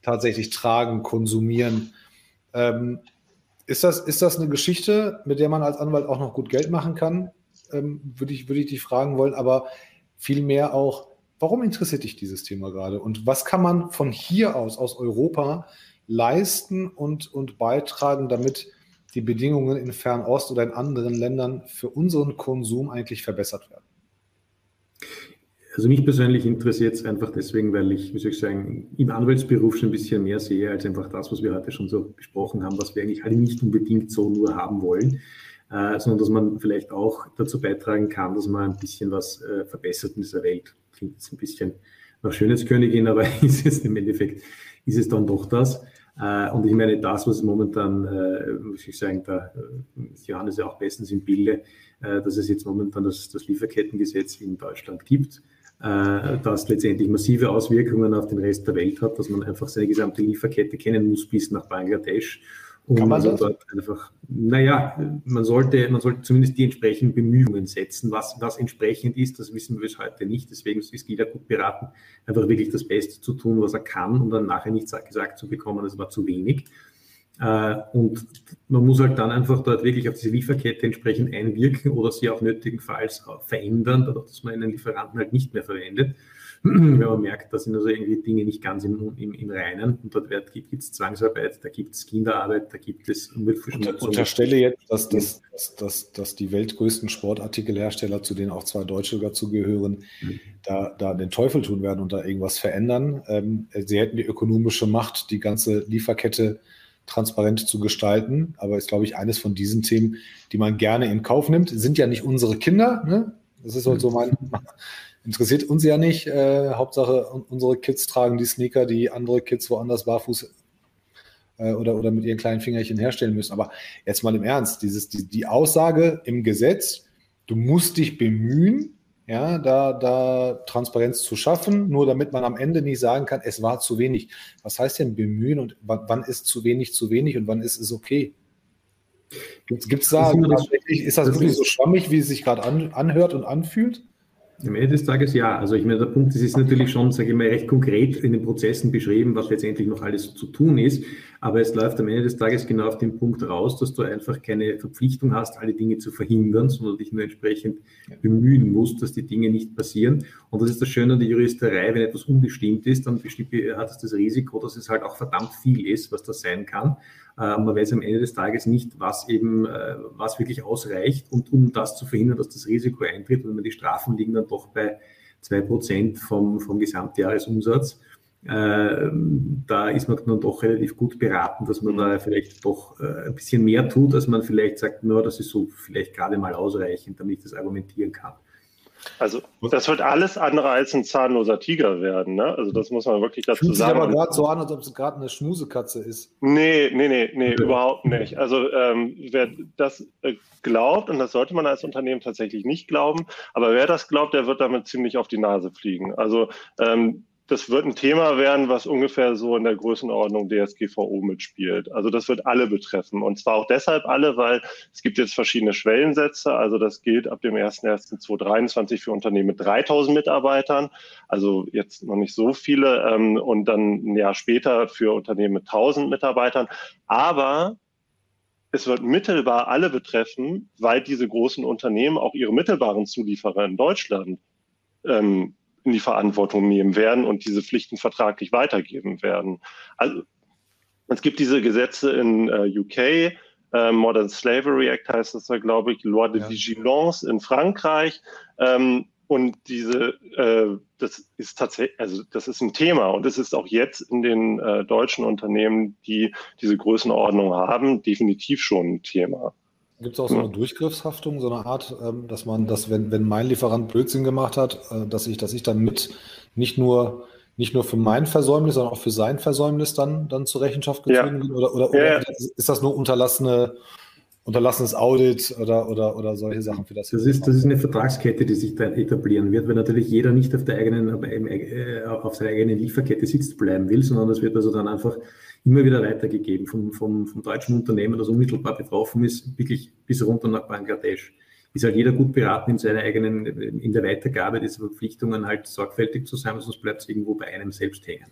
tatsächlich tragen, konsumieren? Ähm, ist, das, ist das eine Geschichte, mit der man als Anwalt auch noch gut Geld machen kann? Ähm, würde, ich, würde ich dich fragen wollen, aber vielmehr auch, warum interessiert dich dieses Thema gerade? Und was kann man von hier aus, aus Europa, leisten und, und beitragen, damit die Bedingungen in Fernost oder in anderen Ländern für unseren Konsum eigentlich verbessert werden? Also mich persönlich interessiert es einfach deswegen, weil ich, wie soll ich sagen, im Anwaltsberuf schon ein bisschen mehr sehe als einfach das, was wir heute schon so besprochen haben, was wir eigentlich alle nicht unbedingt so nur haben wollen, äh, sondern dass man vielleicht auch dazu beitragen kann, dass man ein bisschen was äh, verbessert in dieser Welt. Klingt jetzt ein bisschen nach Schönheitskönigin, aber (laughs) ist es im Endeffekt, ist es dann doch das. Äh, und ich meine, das, was momentan, äh, muss ich sagen, da äh, Johannes ja auch bestens im Bilde, äh, dass es jetzt momentan das, das Lieferkettengesetz in Deutschland gibt, äh, das letztendlich massive Auswirkungen auf den Rest der Welt hat, dass man einfach seine gesamte Lieferkette kennen muss bis nach Bangladesch. Und Kann man das? dort einfach, naja, man sollte, man sollte zumindest die entsprechenden Bemühungen setzen. Was, was entsprechend ist, das wissen wir bis heute nicht. Deswegen ist jeder gut beraten, einfach wirklich das Beste zu tun, was er kann und dann nachher nicht gesagt zu bekommen, das war zu wenig. Äh, und man muss halt dann einfach dort wirklich auf diese Lieferkette entsprechend einwirken oder sie auch nötigenfalls verändern, dadurch, dass man einen Lieferanten halt nicht mehr verwendet. (clears throat) Wenn man merkt, da sind also irgendwie Dinge nicht ganz im, im, im Reinen und dort gibt es Zwangsarbeit, da gibt es Kinderarbeit, da gibt es Umweltverschmutzung. Ich unterstelle jetzt, dass, dass, dass, dass, die weltgrößten Sportartikelhersteller, zu denen auch zwei Deutsche dazugehören, mhm. da, da den Teufel tun werden und da irgendwas verändern. Ähm, sie hätten die ökonomische Macht, die ganze Lieferkette transparent zu gestalten. Aber ist, glaube ich, eines von diesen Themen, die man gerne in Kauf nimmt. Sind ja nicht unsere Kinder. Ne? Das ist halt so mein, (laughs) interessiert uns ja nicht. Äh, Hauptsache, unsere Kids tragen die Sneaker, die andere Kids woanders barfuß äh, oder, oder mit ihren kleinen Fingerchen herstellen müssen. Aber jetzt mal im Ernst, dieses, die, die Aussage im Gesetz, du musst dich bemühen, ja, da, da Transparenz zu schaffen, nur damit man am Ende nicht sagen kann, es war zu wenig. Was heißt denn bemühen und wann, ist zu wenig zu wenig und wann ist es okay? Gibt es da, ist das, wirklich so schwammig, wie es sich gerade an, anhört und anfühlt? Am Ende des Tages ja. Also ich meine, der Punkt, das ist natürlich schon, sage ich mal, recht konkret in den Prozessen beschrieben, was letztendlich noch alles zu tun ist. Aber es läuft am Ende des Tages genau auf den Punkt raus, dass du einfach keine Verpflichtung hast, alle Dinge zu verhindern, sondern dich nur entsprechend bemühen musst, dass die Dinge nicht passieren. Und das ist das Schöne an der Juristerei, wenn etwas unbestimmt ist, dann hat es das Risiko, dass es halt auch verdammt viel ist, was das sein kann. Äh, man weiß am Ende des Tages nicht, was eben, äh, was wirklich ausreicht und um das zu verhindern, dass das Risiko eintritt. Und die Strafen liegen dann doch bei zwei Prozent vom, vom Gesamtjahresumsatz. Äh, da ist man dann doch relativ gut beraten, dass man mhm. da vielleicht doch äh, ein bisschen mehr tut, als man vielleicht sagt, nur das ist so vielleicht gerade mal ausreichend, damit ich das argumentieren kann. Also das wird alles andere als ein zahnloser Tiger werden. Ne? Also das muss man wirklich dazu Fühlt sagen. Sich aber gerade so an, als ob es gerade eine Schmusekatze ist. Nee, nee, nee, nee, ja. überhaupt nicht. Also ähm, wer das äh, glaubt, und das sollte man als Unternehmen tatsächlich nicht glauben, aber wer das glaubt, der wird damit ziemlich auf die Nase fliegen. Also ähm, das wird ein Thema werden, was ungefähr so in der Größenordnung DSGVO mitspielt. Also das wird alle betreffen. Und zwar auch deshalb alle, weil es gibt jetzt verschiedene Schwellensätze. Also das gilt ab dem 01.01.2023 für Unternehmen mit 3000 Mitarbeitern. Also jetzt noch nicht so viele. Ähm, und dann ein Jahr später für Unternehmen mit 1000 Mitarbeitern. Aber es wird mittelbar alle betreffen, weil diese großen Unternehmen auch ihre mittelbaren Zulieferer in Deutschland ähm, in die Verantwortung nehmen werden und diese Pflichten vertraglich weitergeben werden. Also es gibt diese Gesetze in äh, UK, äh, Modern Slavery Act heißt das da, glaube ich, Loi de ja. Vigilance in Frankreich. Ähm, und diese, äh, das ist tatsächlich, also das ist ein Thema und es ist auch jetzt in den äh, deutschen Unternehmen, die diese Größenordnung haben, definitiv schon ein Thema. Gibt es auch so eine Durchgriffshaftung, so eine Art, ähm, dass man, dass wenn, wenn mein Lieferant Blödsinn gemacht hat, äh, dass ich, dass ich dann mit nicht nur nicht nur für mein Versäumnis, sondern auch für sein Versäumnis dann, dann zur Rechenschaft gezogen ja. Oder, oder, ja, oder ist das nur unterlassene, unterlassenes Audit oder, oder, oder solche Sachen für das? Das ist, das ist eine Vertragskette, die sich da etablieren wird, weil natürlich jeder nicht auf der eigenen, äh, auf seiner eigenen Lieferkette sitzt bleiben will, sondern das wird also dann einfach immer wieder weitergegeben vom, vom, vom deutschen Unternehmen, das unmittelbar betroffen ist, wirklich bis runter nach Bangladesch. Ist halt jeder gut beraten, in seiner eigenen, in der Weitergabe dieser Verpflichtungen halt sorgfältig zu sein, sonst bleibt es irgendwo bei einem selbst hängen.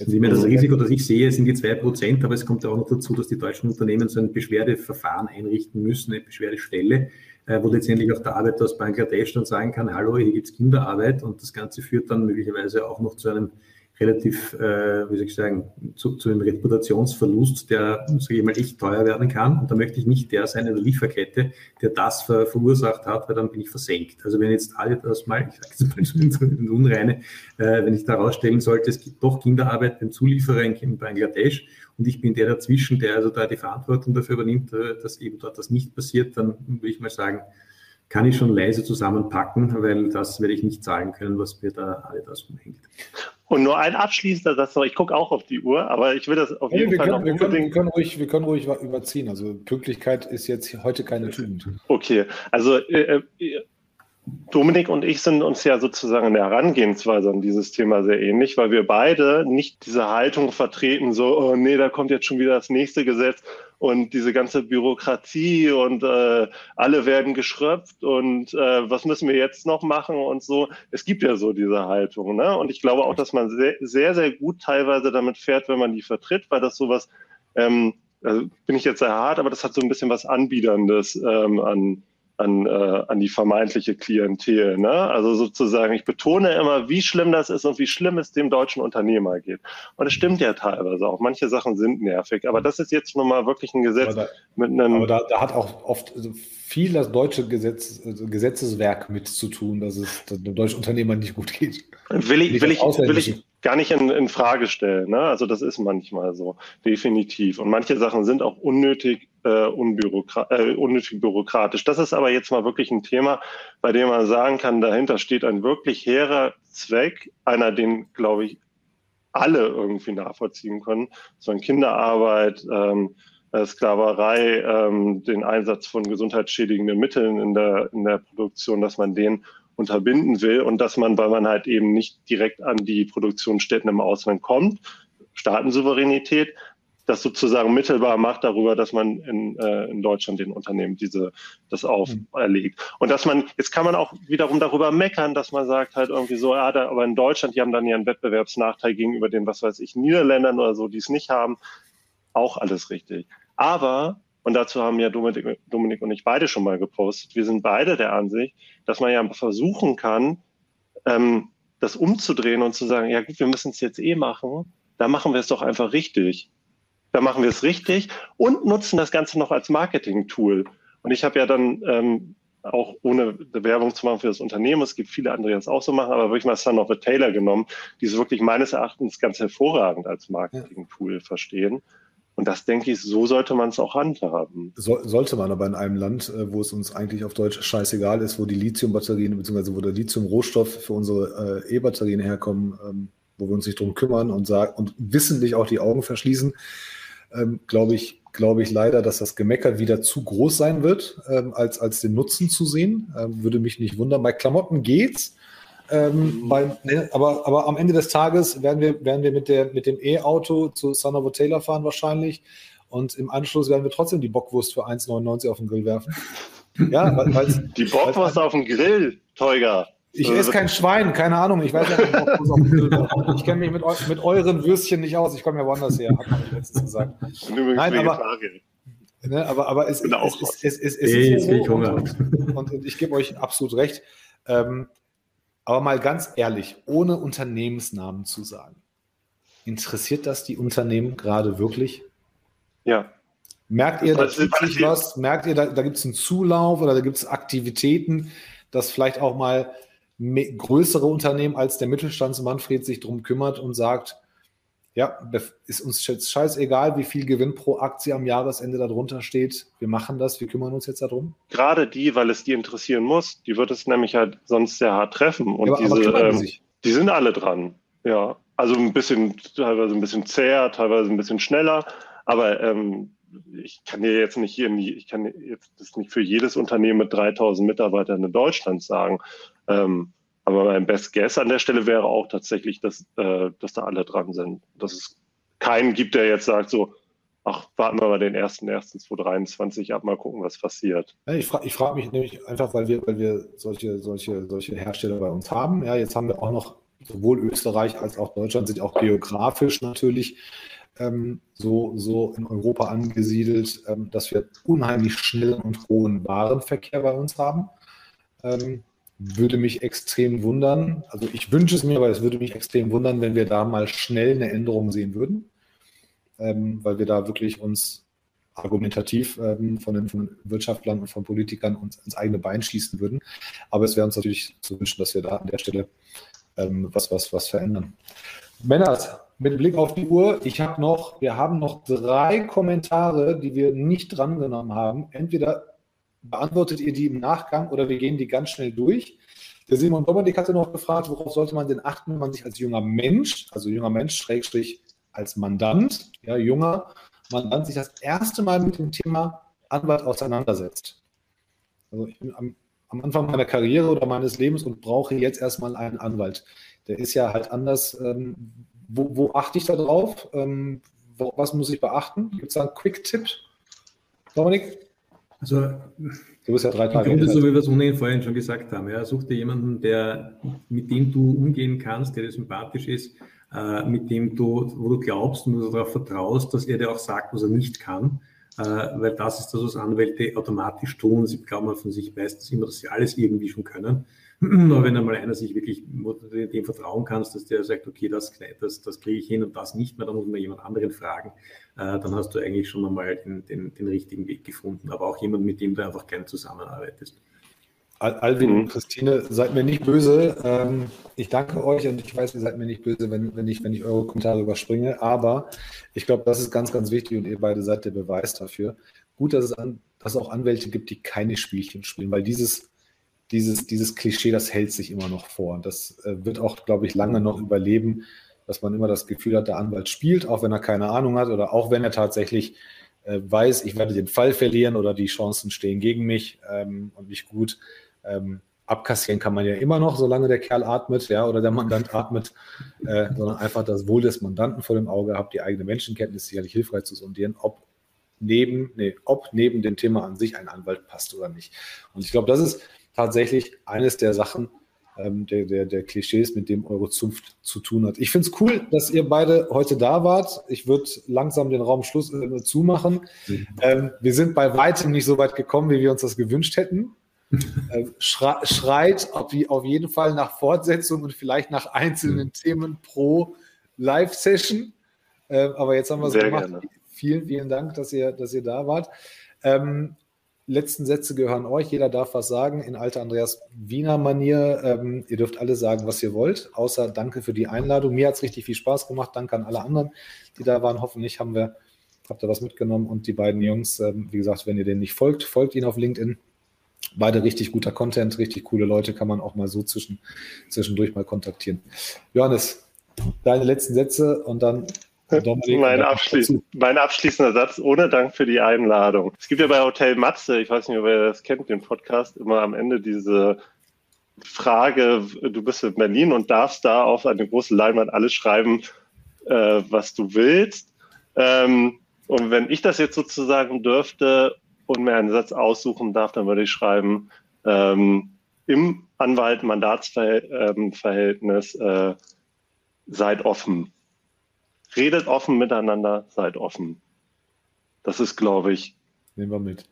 Also ich meine, das Risiko, das ich sehe, sind die zwei Prozent, aber es kommt ja auch noch dazu, dass die deutschen Unternehmen so ein Beschwerdeverfahren einrichten müssen, eine Beschwerdestelle, äh, wo letztendlich auch der Arbeiter aus Bangladesch dann sagen kann, hallo, hier gibt es Kinderarbeit und das Ganze führt dann möglicherweise auch noch zu einem relativ, äh, wie soll ich sagen, zu, zu einem Reputationsverlust, der, sage ich mal, echt teuer werden kann. Und da möchte ich nicht der sein in der Lieferkette, der das ver verursacht hat, weil dann bin ich versenkt. Also wenn jetzt alle das mal, ich sage jetzt mal (laughs) so in Unreine, äh, wenn ich da rausstellen sollte, es gibt doch Kinderarbeit beim Zulieferer in Bangladesch und ich bin der dazwischen, der also da die Verantwortung dafür übernimmt, äh, dass eben dort das nicht passiert, dann würde ich mal sagen, kann ich schon leise zusammenpacken, weil das werde ich nicht zahlen können, was mir da alle das umhängt. Und nur ein abschließender Satz noch, ich gucke auch auf die Uhr, aber ich will das auf jeden wir Fall können, noch wir können, wir können, ruhig, wir können ruhig überziehen. Also Pünktlichkeit ist jetzt heute keine Tugend. Okay, also äh, äh, Dominik und ich sind uns ja sozusagen in der Herangehensweise an dieses Thema sehr ähnlich, weil wir beide nicht diese Haltung vertreten, so, oh nee, da kommt jetzt schon wieder das nächste Gesetz und diese ganze Bürokratie und äh, alle werden geschröpft und äh, was müssen wir jetzt noch machen und so. Es gibt ja so diese Haltung. Ne? Und ich glaube auch, dass man sehr, sehr, sehr gut teilweise damit fährt, wenn man die vertritt, weil das sowas, ähm, also bin ich jetzt sehr hart, aber das hat so ein bisschen was Anbiederndes ähm, an an, äh, an die vermeintliche Klientel. Ne? Also sozusagen, ich betone immer, wie schlimm das ist und wie schlimm es dem deutschen Unternehmer geht. Und es stimmt ja teilweise auch. Manche Sachen sind nervig, aber das ist jetzt nun mal wirklich ein Gesetz da, mit einem. Aber da, da, hat auch oft viel das deutsche Gesetz, also Gesetzeswerk mit zu tun, dass es dem deutschen Unternehmer nicht gut geht. Will ich, will ich, will ich gar nicht in, in Frage stellen. Ne? Also das ist manchmal so, definitiv. Und manche Sachen sind auch unnötig äh, unbürokra äh, unnötig bürokratisch. Das ist aber jetzt mal wirklich ein Thema, bei dem man sagen kann, dahinter steht ein wirklich hehrer Zweck, einer, den, glaube ich, alle irgendwie nachvollziehen können. So ein Kinderarbeit, ähm, äh, Sklaverei, ähm, den Einsatz von gesundheitsschädigenden Mitteln in der, in der Produktion, dass man den unterbinden will und dass man, weil man halt eben nicht direkt an die Produktionsstätten im Ausland kommt, Staatensouveränität, das sozusagen mittelbar macht darüber, dass man in, äh, in Deutschland den Unternehmen diese das auferlegt. Und dass man, jetzt kann man auch wiederum darüber meckern, dass man sagt halt irgendwie so, ja, da, aber in Deutschland, die haben dann einen Wettbewerbsnachteil gegenüber den, was weiß ich, Niederländern oder so, die es nicht haben. Auch alles richtig. Aber, und dazu haben ja Dominik, Dominik und ich beide schon mal gepostet, wir sind beide der Ansicht, dass man ja versuchen kann, ähm, das umzudrehen und zu sagen, ja gut, wir müssen es jetzt eh machen, da machen wir es doch einfach richtig. Da machen wir es richtig und nutzen das Ganze noch als Marketing-Tool. Und ich habe ja dann ähm, auch ohne Werbung zu machen für das Unternehmen, es gibt viele andere, die das auch so machen, aber wirklich mal Son of a Taylor genommen, die es wirklich meines Erachtens ganz hervorragend als Marketing-Tool verstehen. Und das denke ich, so sollte man es auch handhaben. So, sollte man aber in einem Land, äh, wo es uns eigentlich auf Deutsch scheißegal ist, wo die Lithium-Batterien bzw. wo der Lithium-Rohstoff für unsere äh, E-Batterien herkommen, ähm, wo wir uns nicht drum kümmern und sagen und wissentlich auch die Augen verschließen, ähm, glaube ich, glaube ich leider, dass das Gemecker wieder zu groß sein wird, ähm, als, als den Nutzen zu sehen. Ähm, würde mich nicht wundern. Bei Klamotten geht's. Ähm, bei, ne, aber, aber am Ende des Tages werden wir, werden wir mit, der, mit dem E-Auto zu a Taylor fahren wahrscheinlich. Und im Anschluss werden wir trotzdem die Bockwurst für 1,99 auf den Grill werfen. Ja, weil, die Bockwurst auf dem Grill, Teuger. Ich esse kein Schwein, keine Ahnung. Ich weiß ja nicht, ich kenne mich mit, mit, euren Würstchen nicht aus. Ich komme ja woanders her, hat man letztens gesagt. Nein, aber, ne, aber, aber es, es, es, es, es, es ist so und, und, und, ich gebe euch absolut recht. Ähm, aber mal ganz ehrlich, ohne Unternehmensnamen zu sagen, interessiert das die Unternehmen gerade wirklich? Ja. Merkt ihr, da tut sich was? Merkt ihr, da, da gibt es einen Zulauf oder da gibt es Aktivitäten, dass vielleicht auch mal größere Unternehmen als der Mittelstandsmanfred sich darum kümmert und sagt, ja, ist uns jetzt scheißegal, wie viel Gewinn pro Aktie am Jahresende darunter steht. Wir machen das, wir kümmern uns jetzt darum. Gerade die, weil es die interessieren muss, die wird es nämlich halt sonst sehr hart treffen. Und ja, aber, diese, aber ähm, die sind alle dran. Ja, also ein bisschen, teilweise ein bisschen zäher, teilweise ein bisschen schneller. Aber ähm, ich kann dir jetzt nicht hier, ich kann jetzt das nicht für jedes Unternehmen mit 3000 Mitarbeitern in Deutschland sagen. Ähm, aber mein Best Guess an der Stelle wäre auch tatsächlich, dass, äh, dass da alle dran sind. Dass es keinen gibt, der jetzt sagt so, ach, warten wir mal den 1.1.2023 ab, mal gucken, was passiert. Ja, ich frage ich frag mich nämlich einfach, weil wir, weil wir solche, solche, solche Hersteller bei uns haben. Ja, jetzt haben wir auch noch sowohl Österreich als auch Deutschland sind auch geografisch natürlich so, so in Europa angesiedelt, ähm, dass wir unheimlich schnellen und hohen Warenverkehr bei uns haben. Ähm, würde mich extrem wundern. Also ich wünsche es mir, aber es würde mich extrem wundern, wenn wir da mal schnell eine Änderung sehen würden, ähm, weil wir da wirklich uns argumentativ ähm, von, den, von, Wirtschaftlern und von Politikern uns ins eigene Bein schießen würden. Aber es wäre uns natürlich zu wünschen, dass wir da an der Stelle ähm, was, was, was verändern. Männers, mit Blick auf die Uhr, ich habe noch, wir haben noch drei Kommentare, die wir nicht drangenommen haben. Entweder beantwortet ihr die im Nachgang oder wir gehen die ganz schnell durch. Der Simon Dominik hatte noch gefragt, worauf sollte man denn achten, wenn man sich als junger Mensch, also junger Mensch, Schrägstrich als Mandant, ja, junger Mandant, sich das erste Mal mit dem Thema Anwalt auseinandersetzt. Also ich bin am, am Anfang meiner Karriere oder meines Lebens und brauche jetzt erstmal einen Anwalt. Der ist ja halt anders. Ähm, wo, wo, achte ich da drauf? Ähm, wo, was muss ich beachten? Gibt es da einen Quick-Tipp? Dominik? Also, du bist ja drei Tage. Im Grunde, so wie wir es ohnehin vorhin schon gesagt haben, ja, such dir jemanden, der, mit dem du umgehen kannst, der dir sympathisch ist, äh, mit dem du, wo du glaubst und du darauf vertraust, dass er dir auch sagt, was er nicht kann. Äh, weil das ist das, was Anwälte automatisch tun. Sie glauben von sich meistens immer, dass sie alles irgendwie schon können. Aber wenn einmal einer sich wirklich dem vertrauen kannst, dass der sagt, okay, das, das, das kriege ich hin und das nicht mehr, dann muss man jemand anderen fragen, äh, dann hast du eigentlich schon einmal den, den, den richtigen Weg gefunden. Aber auch jemand, mit dem du einfach gerne zusammenarbeitest. Alvin und Christine, seid mir nicht böse. Ähm, ich danke euch und ich weiß, ihr seid mir nicht böse, wenn, wenn, ich, wenn ich eure Kommentare überspringe. Aber ich glaube, das ist ganz, ganz wichtig und ihr beide seid der Beweis dafür. Gut, dass es, an, dass es auch Anwälte gibt, die keine Spielchen spielen, weil dieses dieses, dieses Klischee, das hält sich immer noch vor. Und das äh, wird auch, glaube ich, lange noch überleben, dass man immer das Gefühl hat, der Anwalt spielt, auch wenn er keine Ahnung hat oder auch wenn er tatsächlich äh, weiß, ich werde den Fall verlieren oder die Chancen stehen gegen mich ähm, und nicht gut. Ähm, abkassieren kann man ja immer noch, solange der Kerl atmet, ja, oder der Mandant (laughs) atmet, äh, sondern einfach das Wohl des Mandanten vor dem Auge habt, die eigene Menschenkenntnis sicherlich hilfreich zu sondieren, ob neben, nee, ob neben dem Thema an sich ein Anwalt passt oder nicht. Und ich glaube, das ist tatsächlich eines der Sachen, ähm, der, der, der Klischees, mit dem eure Zunft zu tun hat. Ich finde es cool, dass ihr beide heute da wart. Ich würde langsam den Raum Schluss äh, zumachen. Ähm, wir sind bei weitem nicht so weit gekommen, wie wir uns das gewünscht hätten. (laughs) ähm, schreit auf, auf, jeden Fall nach Fortsetzung und vielleicht nach einzelnen mhm. Themen pro Live-Session. Ähm, aber jetzt haben wir es gemacht. Gerne. Vielen, vielen Dank, dass ihr, dass ihr da wart. Ähm, letzten Sätze gehören euch. Jeder darf was sagen in alter Andreas Wiener Manier. Ähm, ihr dürft alle sagen, was ihr wollt, außer danke für die Einladung. Mir hat es richtig viel Spaß gemacht. Danke an alle anderen, die da waren. Hoffentlich haben wir, habt ihr was mitgenommen. Und die beiden Jungs, ähm, wie gesagt, wenn ihr denen nicht folgt, folgt ihnen auf LinkedIn. Beide richtig guter Content, richtig coole Leute, kann man auch mal so zwischen, zwischendurch mal kontaktieren. Johannes, deine letzten Sätze und dann mein, abschließ mein, abschließender Satz, ohne Dank für die Einladung. Es gibt ja bei Hotel Matze, ich weiß nicht, ob ihr das kennt, den Podcast, immer am Ende diese Frage, du bist in Berlin und darfst da auf eine große Leinwand alles schreiben, äh, was du willst. Ähm, und wenn ich das jetzt sozusagen dürfte und mir einen Satz aussuchen darf, dann würde ich schreiben, ähm, im Anwalt-Mandatsverhältnis äh, seid offen redet offen miteinander, seid offen. Das ist, glaube ich. Nehmen wir mit.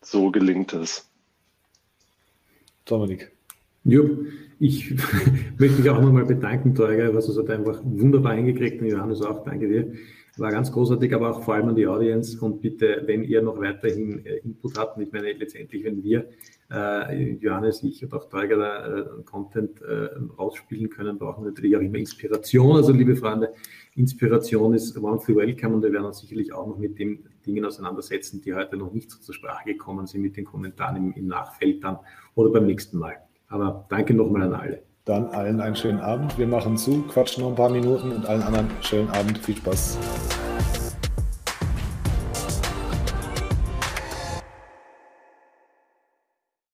So gelingt es. Dominik. Ja, ich (laughs) möchte mich auch nochmal bedanken, Teuger, was es hat einfach wunderbar hingekriegt und Johannes auch, danke dir. War ganz großartig, aber auch vor allem an die Audience. Und bitte, wenn ihr noch weiterhin äh, Input habt, ich meine letztendlich, wenn wir, äh, Johannes, ich und auch Teuger da äh, Content äh, rausspielen können, brauchen wir natürlich auch immer Inspiration. Also liebe Freunde, Inspiration ist wonderfully welcome und wir werden uns sicherlich auch noch mit den Dingen auseinandersetzen, die heute noch nicht so zur Sprache gekommen sind, mit den Kommentaren im, im Nachfeld dann oder beim nächsten Mal. Aber danke nochmal an alle. Dann allen einen schönen Abend. Wir machen zu, quatschen noch ein paar Minuten und allen anderen schönen Abend. Viel Spaß.